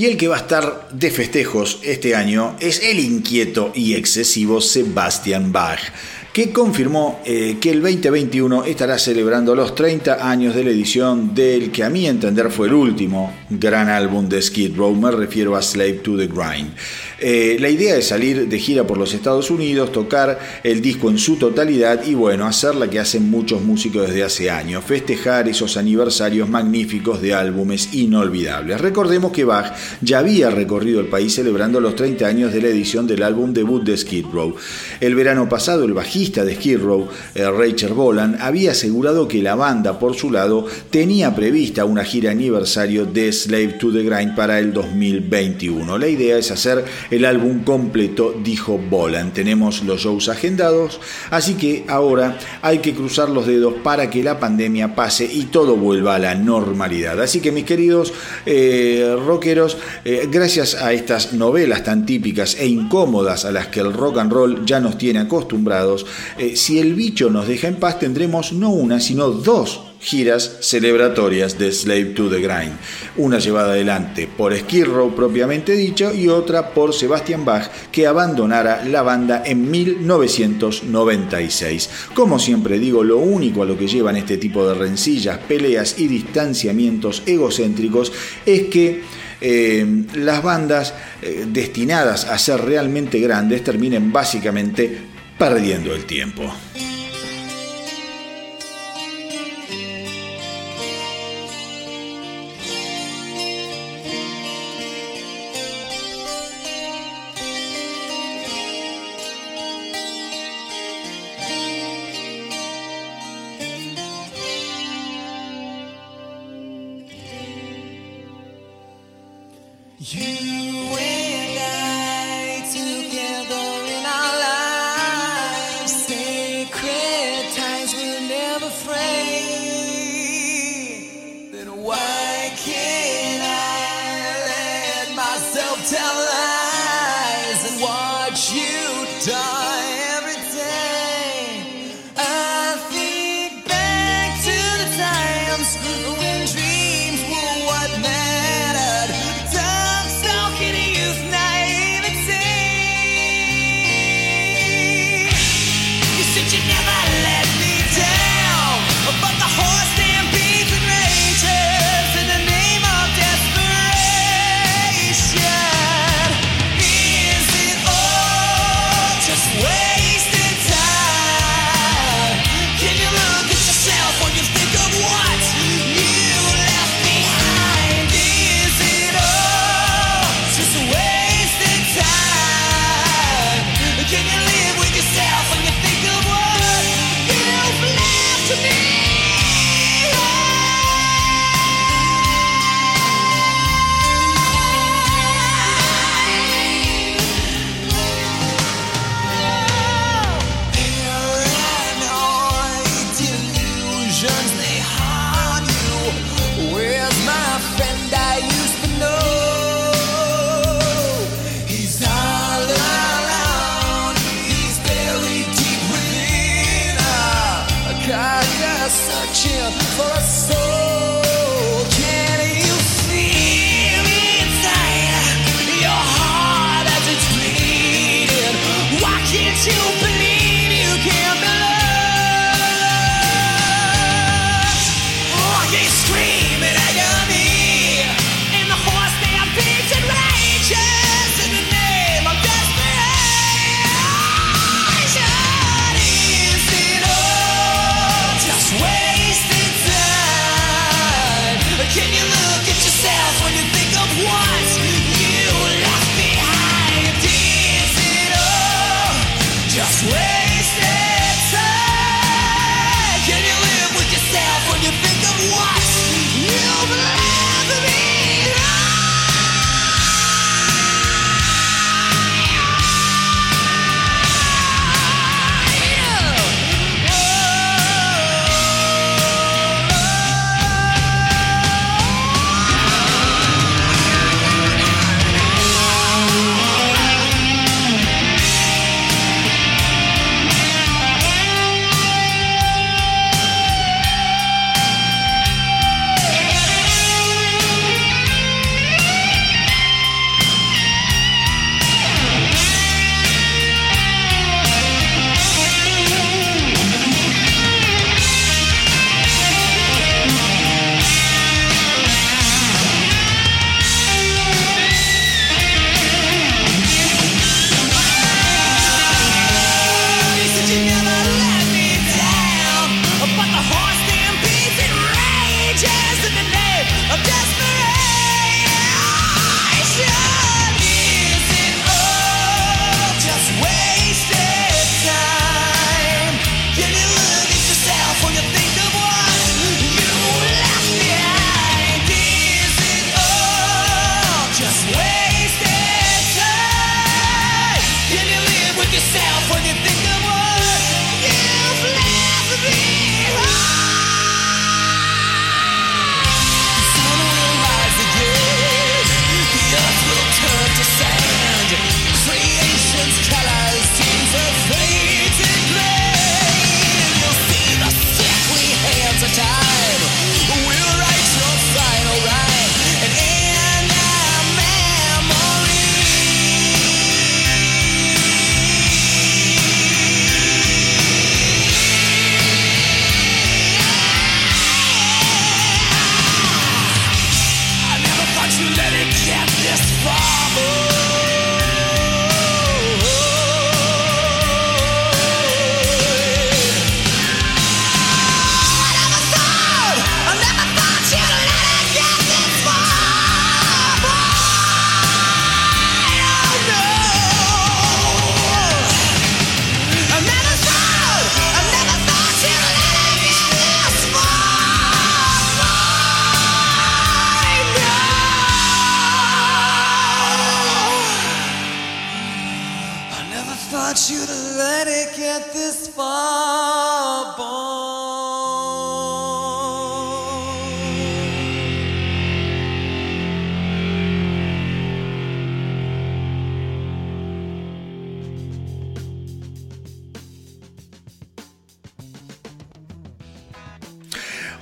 Y el que va a estar de festejos este año es el inquieto y excesivo Sebastian Bach que confirmó eh, que el 2021 estará celebrando los 30 años de la edición del que a mi entender fue el último gran álbum de Skid Row, me refiero a Slave to the Grind. Eh, la idea es salir de gira por los Estados Unidos, tocar el disco en su totalidad y bueno, hacer la que hacen muchos músicos desde hace años, festejar esos aniversarios magníficos de álbumes inolvidables. Recordemos que Bach ya había recorrido el país celebrando los 30 años de la edición del álbum debut de Skid Row. El verano pasado, el bajista de Skid Row, eh, Rachel Bolan, había asegurado que la banda, por su lado, tenía prevista una gira aniversario de Slave to the Grind para el 2021. La idea es hacer el álbum completo, dijo Bolan. Tenemos los shows agendados, así que ahora hay que cruzar los dedos para que la pandemia pase y todo vuelva a la normalidad. Así que mis queridos eh, rockeros, eh, gracias a estas novelas tan típicas e incómodas a las que el rock and roll ya nos tiene acostumbrados, eh, si el bicho nos deja en paz tendremos no una, sino dos giras celebratorias de Slave to the Grind. Una llevada adelante por Skid Row propiamente dicho y otra por Sebastian Bach que abandonara la banda en 1996. Como siempre digo, lo único a lo que llevan este tipo de rencillas, peleas y distanciamientos egocéntricos es que eh, las bandas eh, destinadas a ser realmente grandes terminen básicamente perdiendo el tiempo. You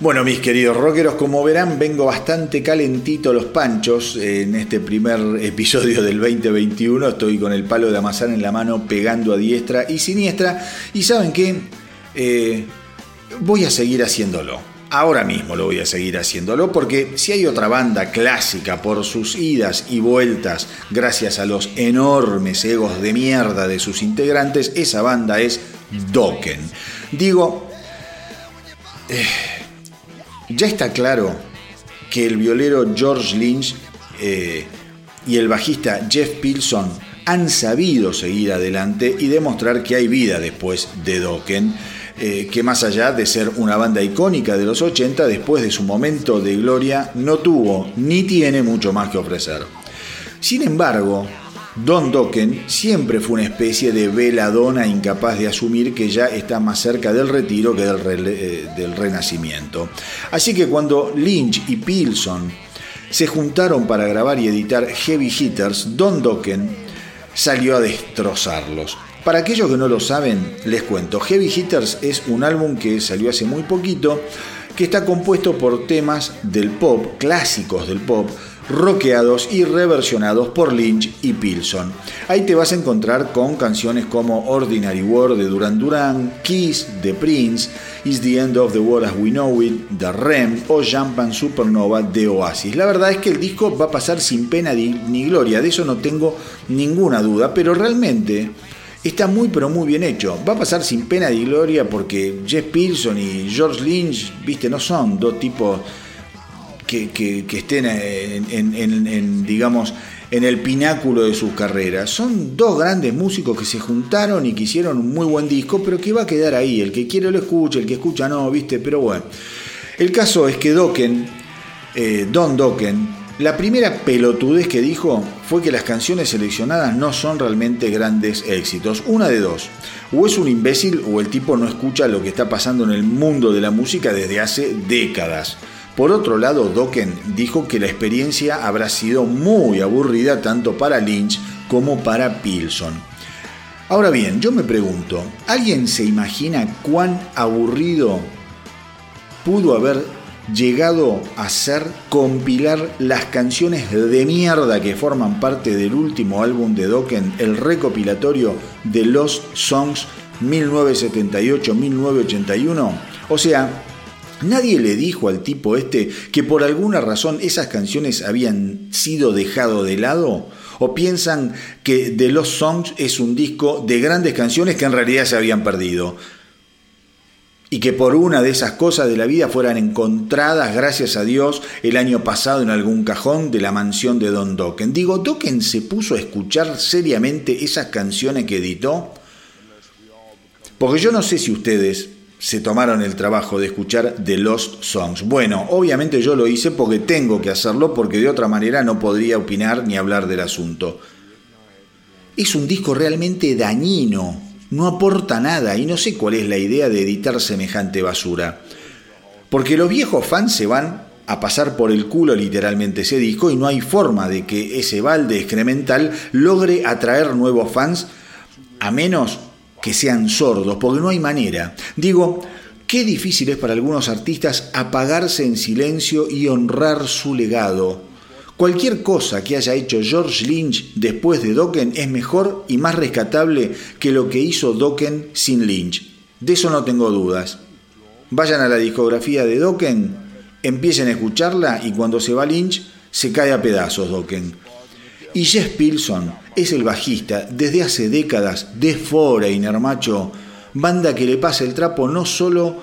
Bueno, mis queridos rockeros, como verán, vengo bastante calentito los panchos en este primer episodio del 2021. Estoy con el palo de amasar en la mano, pegando a diestra y siniestra. Y saben qué, Eh, voy a seguir haciéndolo. Ahora mismo lo voy a seguir haciéndolo porque si hay otra banda clásica por sus idas y vueltas, gracias a los enormes egos de mierda de sus integrantes, esa banda es Dokken. Digo, ya está claro que el violero George Lynch eh, y el bajista Jeff Pilson han sabido seguir adelante y demostrar que hay vida después de Dokken, eh, que más allá de ser una banda icónica de los 80, después de su momento de gloria, no tuvo ni tiene mucho más que ofrecer. Sin embargo, Don Dokken siempre fue una especie de veladona incapaz de asumir que ya está más cerca del retiro que eh, del renacimiento. Así que cuando Lynch y Pilson se juntaron para grabar y editar Heavy Hitters, Don Dokken salió a destrozarlos. Para aquellos que no lo saben, les cuento. Heavy Hitters es un álbum que salió hace muy poquito, que está compuesto por temas del pop, clásicos del pop, rockeados y reversionados por Lynch y Pilson. Ahí te vas a encontrar con canciones como Ordinary World de Duran Duran, Kiss de Prince, Is the End of the World as We Know It de Rem o Jump and Supernova de Oasis. La verdad es que el disco va a pasar sin pena ni gloria, de eso no tengo ninguna duda, pero realmente está muy pero muy bien hecho. Va a pasar sin pena ni gloria porque Jeff Pilson y George Lynch, viste, no son dos tipos que, que- que estén en- en, digamos, en el pináculo de sus carreras. Son dos grandes músicos que se juntaron y que hicieron un muy buen disco, pero que va a quedar ahí. El que quiere lo escucha, el que escucha no, ¿viste? Pero bueno. El caso es que Dokken, eh, Don Dokken, la primera pelotudez que dijo fue que las canciones seleccionadas no son realmente grandes éxitos. Una de dos. O es un imbécil o el tipo no escucha lo que está pasando en el mundo de la música desde hace décadas. Por otro lado, Dokken dijo que la experiencia habrá sido muy aburrida tanto para Lynch como para Pilson. Ahora bien, yo me pregunto, ¿alguien se imagina cuán aburrido pudo haber llegado a ser compilar las canciones de mierda que forman parte del último álbum de Dokken, el recopilatorio de Lost Songs 1978-1981? O sea, Nadie le dijo al tipo este que por alguna razón esas canciones habían sido dejado de lado. ¿O piensan que The Lost Songs es un disco de grandes canciones que en realidad se habían perdido? Y que por una de esas cosas de la vida fueran encontradas, gracias a Dios, el año pasado en algún cajón de la mansión de Don Dokken. Digo, ¿Dokken se puso a escuchar seriamente esas canciones que editó? Porque yo no sé si ustedes se tomaron el trabajo de escuchar The Lost Songs. Bueno, obviamente yo lo hice porque tengo que hacerlo, porque de otra manera no podría opinar ni hablar del asunto. Es un disco realmente dañino, no aporta nada y no sé cuál es la idea de editar semejante basura. Porque los viejos fans se van a pasar por el culo literalmente ese disco y no hay forma de que ese balde excremental logre atraer nuevos fans a menos que sean sordos, porque no hay manera. Digo, qué difícil es para algunos artistas apagarse en silencio y honrar su legado. Cualquier cosa que haya hecho George Lynch después de Dokken es mejor y más rescatable que lo que hizo Dokken sin Lynch. De eso no tengo dudas. Vayan a la discografía de Dokken, empiecen a escucharla y cuando se va Lynch se cae a pedazos Dokken. Y Jeff Pilson es el bajista desde hace décadas de Foreigner, macho. Banda que le pasa el trapo no solo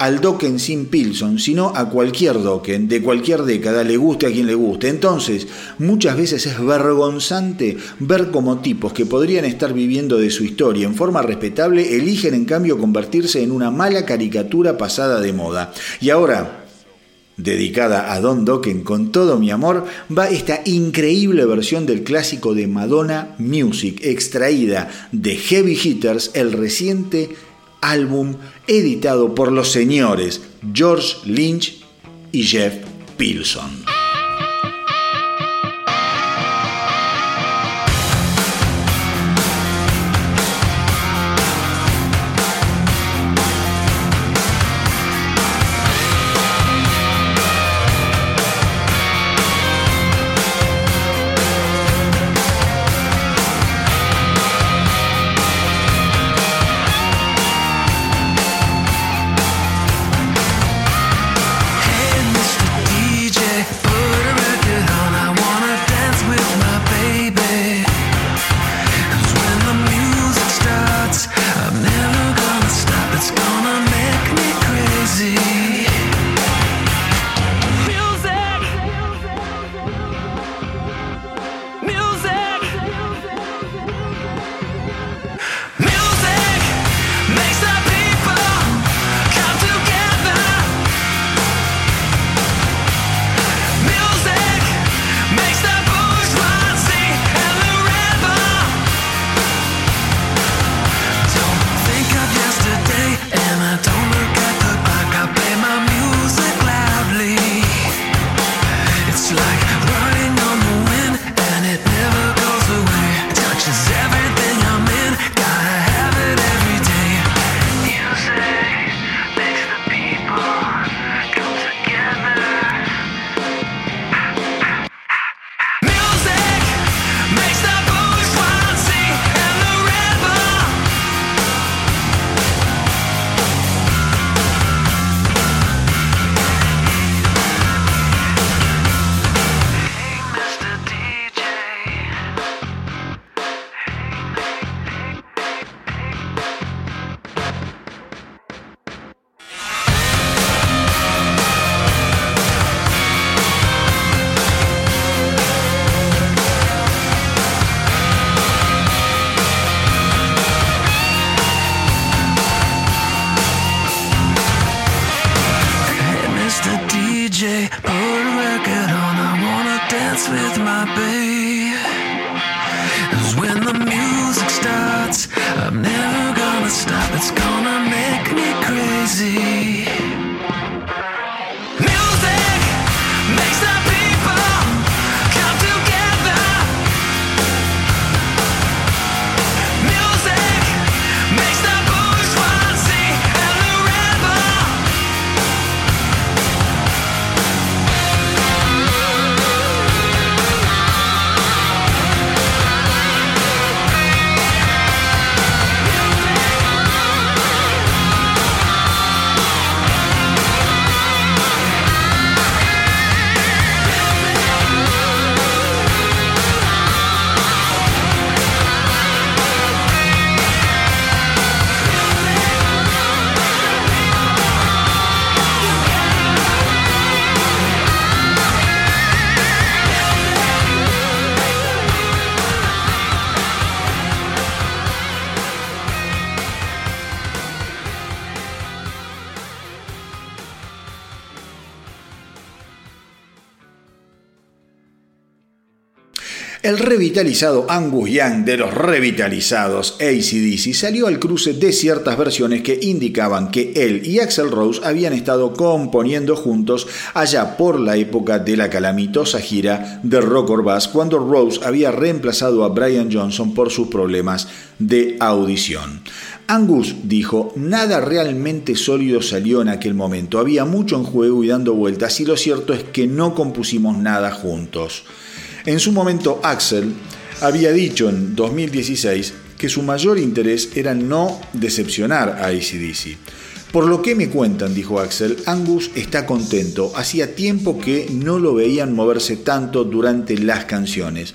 al Dokken sin Pilson, sino a cualquier Dokken de cualquier década, le guste a quien le guste. Entonces, muchas veces es vergonzante ver como tipos que podrían estar viviendo de su historia en forma respetable eligen en cambio convertirse en una mala caricatura pasada de moda. Y ahora, dedicada a Don Dokken con todo mi amor, va esta increíble versión del clásico de Madonna Music, extraída de Heavy Hitters, el reciente álbum editado por los señores George Lynch y Jeff Pilson. El revitalizado Angus Young de los revitalizados ACDC salió al cruce de ciertas versiones que indicaban que él y Axel Rose habían estado componiendo juntos allá por la época de la calamitosa gira de Rock or Bass cuando Rose había reemplazado a Brian Johnson por sus problemas de audición. Angus dijo, nada realmente sólido salió en aquel momento, había mucho en juego y dando vueltas y lo cierto es que no compusimos nada juntos. En su momento, Axel había dicho en 2016 que su mayor interés era no decepcionar a ACDC. Por lo que me cuentan, dijo Axel, Angus está contento. Hacía tiempo que no lo veían moverse tanto durante las canciones.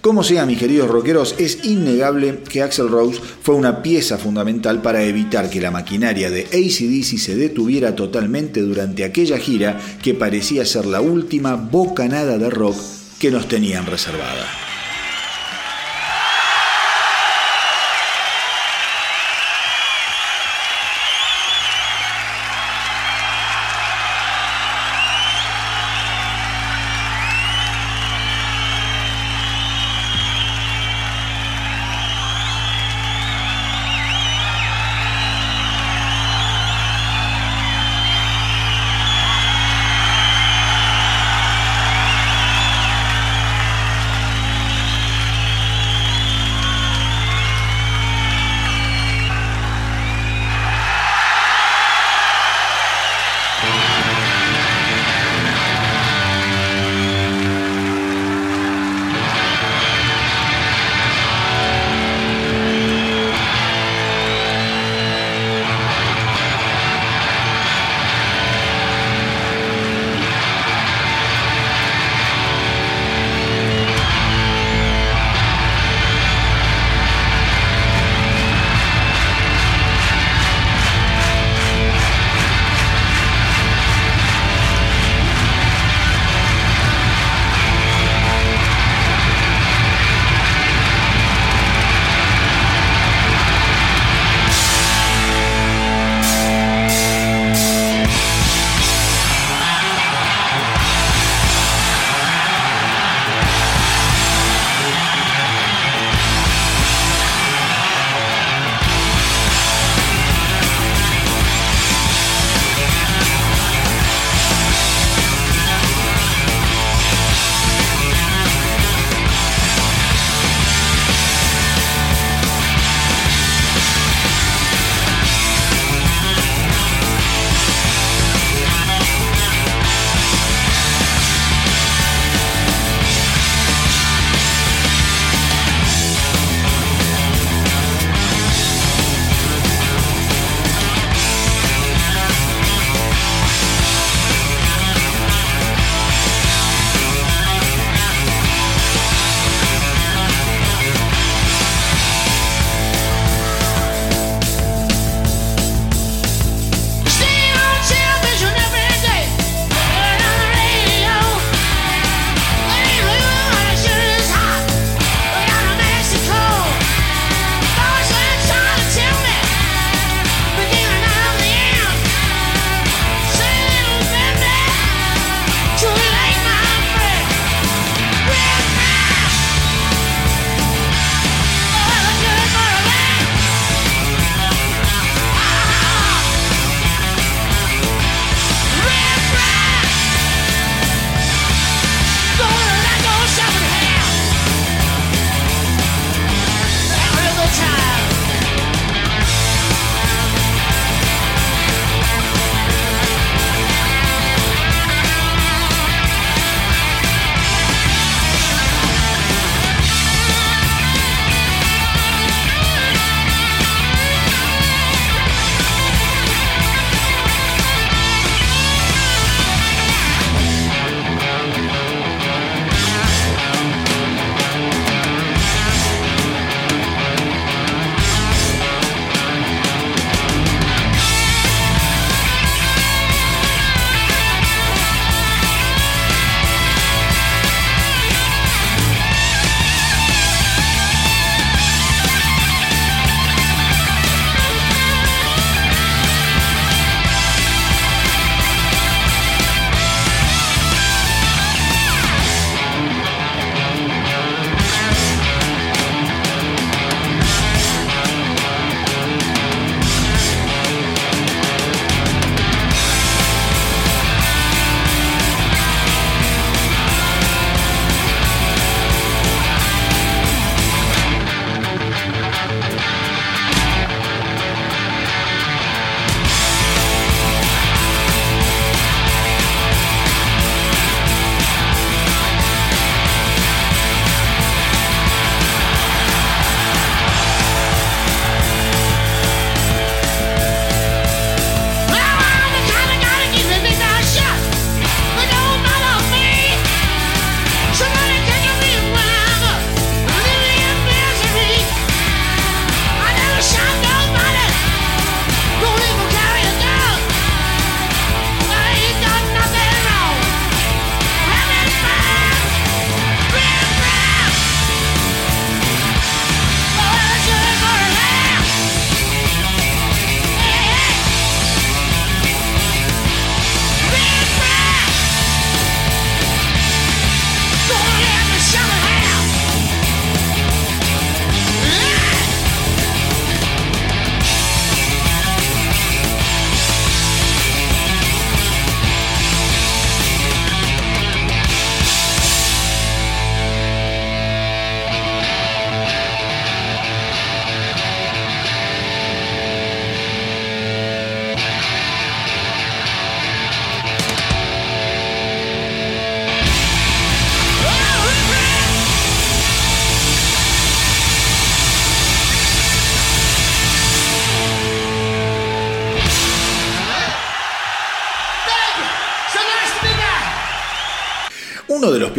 Como sea, mis queridos rockeros, es innegable que Axel Rose fue una pieza fundamental para evitar que la maquinaria de ACDC se detuviera totalmente durante aquella gira que parecía ser la última bocanada de rock que nos tenían reservada.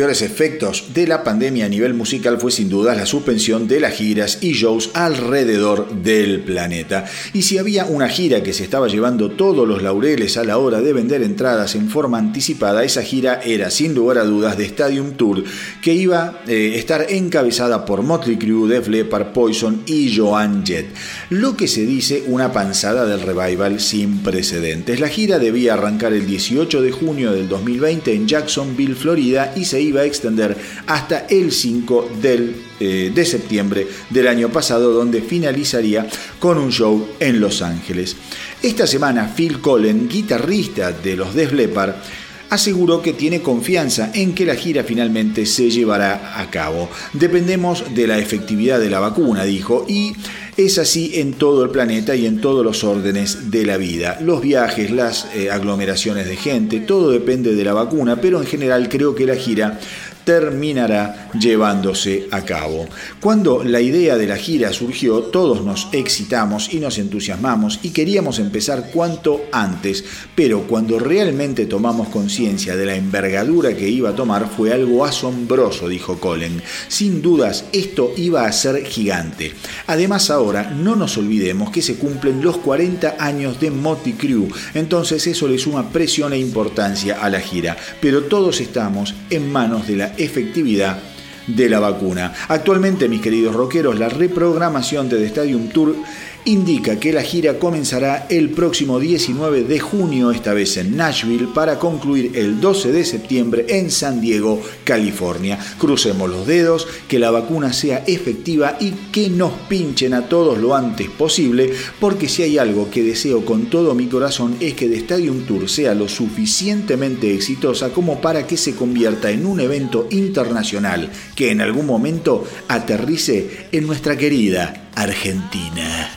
Peores efectos de la pandemia a nivel musical fue sin duda la suspensión de las giras y shows alrededor del planeta. Y si había una gira que se estaba llevando todos los laureles a la hora de vender entradas en forma anticipada, esa gira era sin lugar a dudas de Stadium Tour, que iba a eh, estar encabezada por Motley Crue, Def Leppard, Poison y Joan Jett. Lo que se dice una panzada del revival sin precedentes. La gira debía arrancar el 18 de junio del 2020 en Jacksonville, Florida, y se iba a extender hasta el 5 del, eh, de septiembre del año pasado, donde finalizaría con un show en Los Ángeles. Esta semana, Phil Collen, guitarrista de los Def Leppard, aseguró que tiene confianza en que la gira finalmente se llevará a cabo. Dependemos de la efectividad de la vacuna, dijo, y es así en todo el planeta y en todos los órdenes de la vida. Los viajes, las eh, aglomeraciones de gente, todo depende de la vacuna, pero en general creo que la gira terminará llevándose a cabo. Cuando la idea de la gira surgió, todos nos excitamos y nos entusiasmamos y queríamos empezar cuanto antes, pero cuando realmente tomamos conciencia de la envergadura que iba a tomar fue algo asombroso, dijo Colin. Sin dudas, esto iba a ser gigante. Además ahora, no nos olvidemos que se cumplen los 40 años de Motley Crue, entonces eso le suma presión e importancia a la gira, pero todos estamos en manos de la efectividad de la vacuna. Actualmente, mis queridos rockeros, la reprogramación de The Stadium Tour indica que la gira comenzará el próximo 19 de junio, esta vez en Nashville, para concluir el 12 de septiembre en San Diego, California. Crucemos los dedos, que la vacuna sea efectiva y que nos pinchen a todos lo antes posible, porque si hay algo que deseo con todo mi corazón es que The Stadium Tour sea lo suficientemente exitosa como para que se convierta en un evento internacional que en algún momento aterrice en nuestra querida Argentina.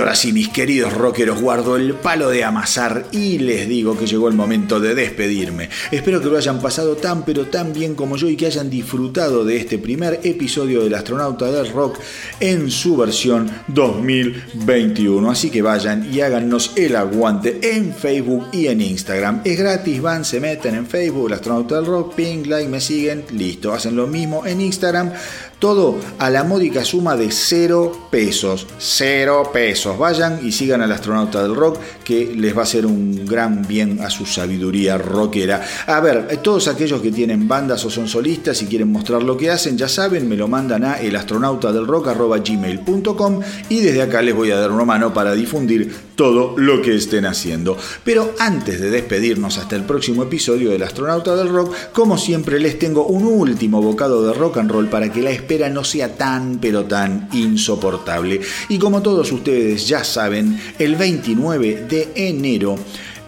Ahora sí, mis queridos rockeros, guardo el palo de amasar y les digo que llegó el momento de despedirme. Espero que lo hayan pasado tan pero tan bien como yo y que hayan disfrutado de este primer episodio del astronauta del rock en su versión 2021. Así que vayan y háganos el aguante en Facebook y en Instagram. Es gratis, van, se meten en Facebook, el astronauta del rock, ping, like, me siguen, listo. Hacen lo mismo en Instagram. Todo a la módica suma de cero pesos. Cero pesos. Vayan y sigan al astronauta del rock que les va a hacer un gran bien a su sabiduría rockera. A ver, todos aquellos que tienen bandas o son solistas y quieren mostrar lo que hacen, ya saben, me lo mandan a elastronautadelrock.gmail.com y desde acá les voy a dar una mano para difundir todo lo que estén haciendo. Pero antes de despedirnos hasta el próximo episodio del astronauta del rock, como siempre les tengo un último bocado de rock and roll para que la espera no sea tan pero tan insoportable. Y como todos ustedes ya saben, el 29 de enero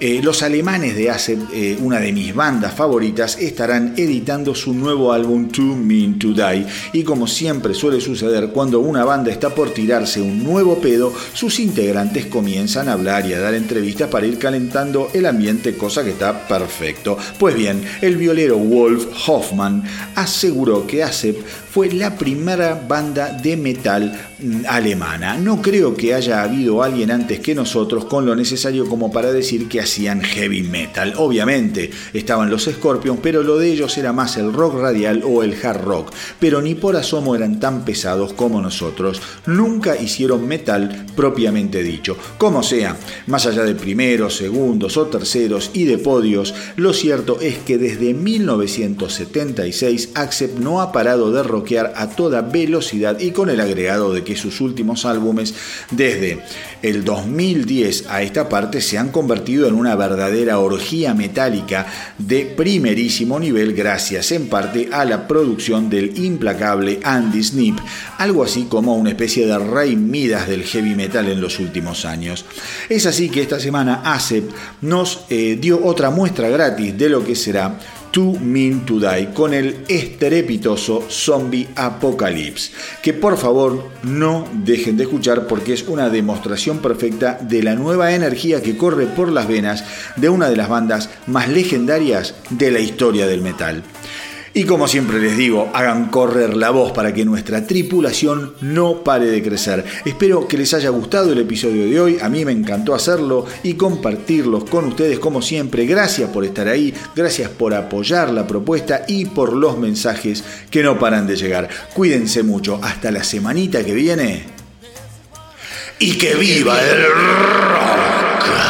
eh, los alemanes de ACEP, eh, una de mis bandas favoritas, estarán editando su nuevo álbum Too Mean to Die. Y como siempre suele suceder cuando una banda está por tirarse un nuevo pedo, sus integrantes comienzan a hablar y a dar entrevistas para ir calentando el ambiente, cosa que está perfecto. Pues bien, el violero Wolf Hoffman aseguró que ACEP fue la primera banda de metal mm, alemana. No creo que haya habido alguien antes que nosotros con lo necesario como para decir que hacían heavy metal. Obviamente estaban los Scorpions, pero lo de ellos era más el rock radial o el hard rock. Pero ni por asomo eran tan pesados como nosotros. Nunca hicieron metal propiamente dicho. Como sea, más allá de primeros, segundos o terceros y de podios, lo cierto es que desde 1976 Accept no ha parado de a toda velocidad y con el agregado de que sus últimos álbumes desde el 2010 a esta parte se han convertido en una verdadera orgía metálica de primerísimo nivel gracias en parte a la producción del implacable Andy Snip, algo así como una especie de rey Midas del heavy metal en los últimos años. Es así que esta semana ACEP nos eh, dio otra muestra gratis de lo que será Too Mean to Die con el estrepitoso Zombie Apocalypse, que por favor no dejen de escuchar porque es una demostración perfecta de la nueva energía que corre por las venas de una de las bandas más legendarias de la historia del metal. Y como siempre les digo, hagan correr la voz para que nuestra tripulación no pare de crecer. Espero que les haya gustado el episodio de hoy, a mí me encantó hacerlo y compartirlos con ustedes como siempre. Gracias por estar ahí, gracias por apoyar la propuesta y por los mensajes que no paran de llegar. Cuídense mucho, hasta la semanita que viene. Y que viva el rock.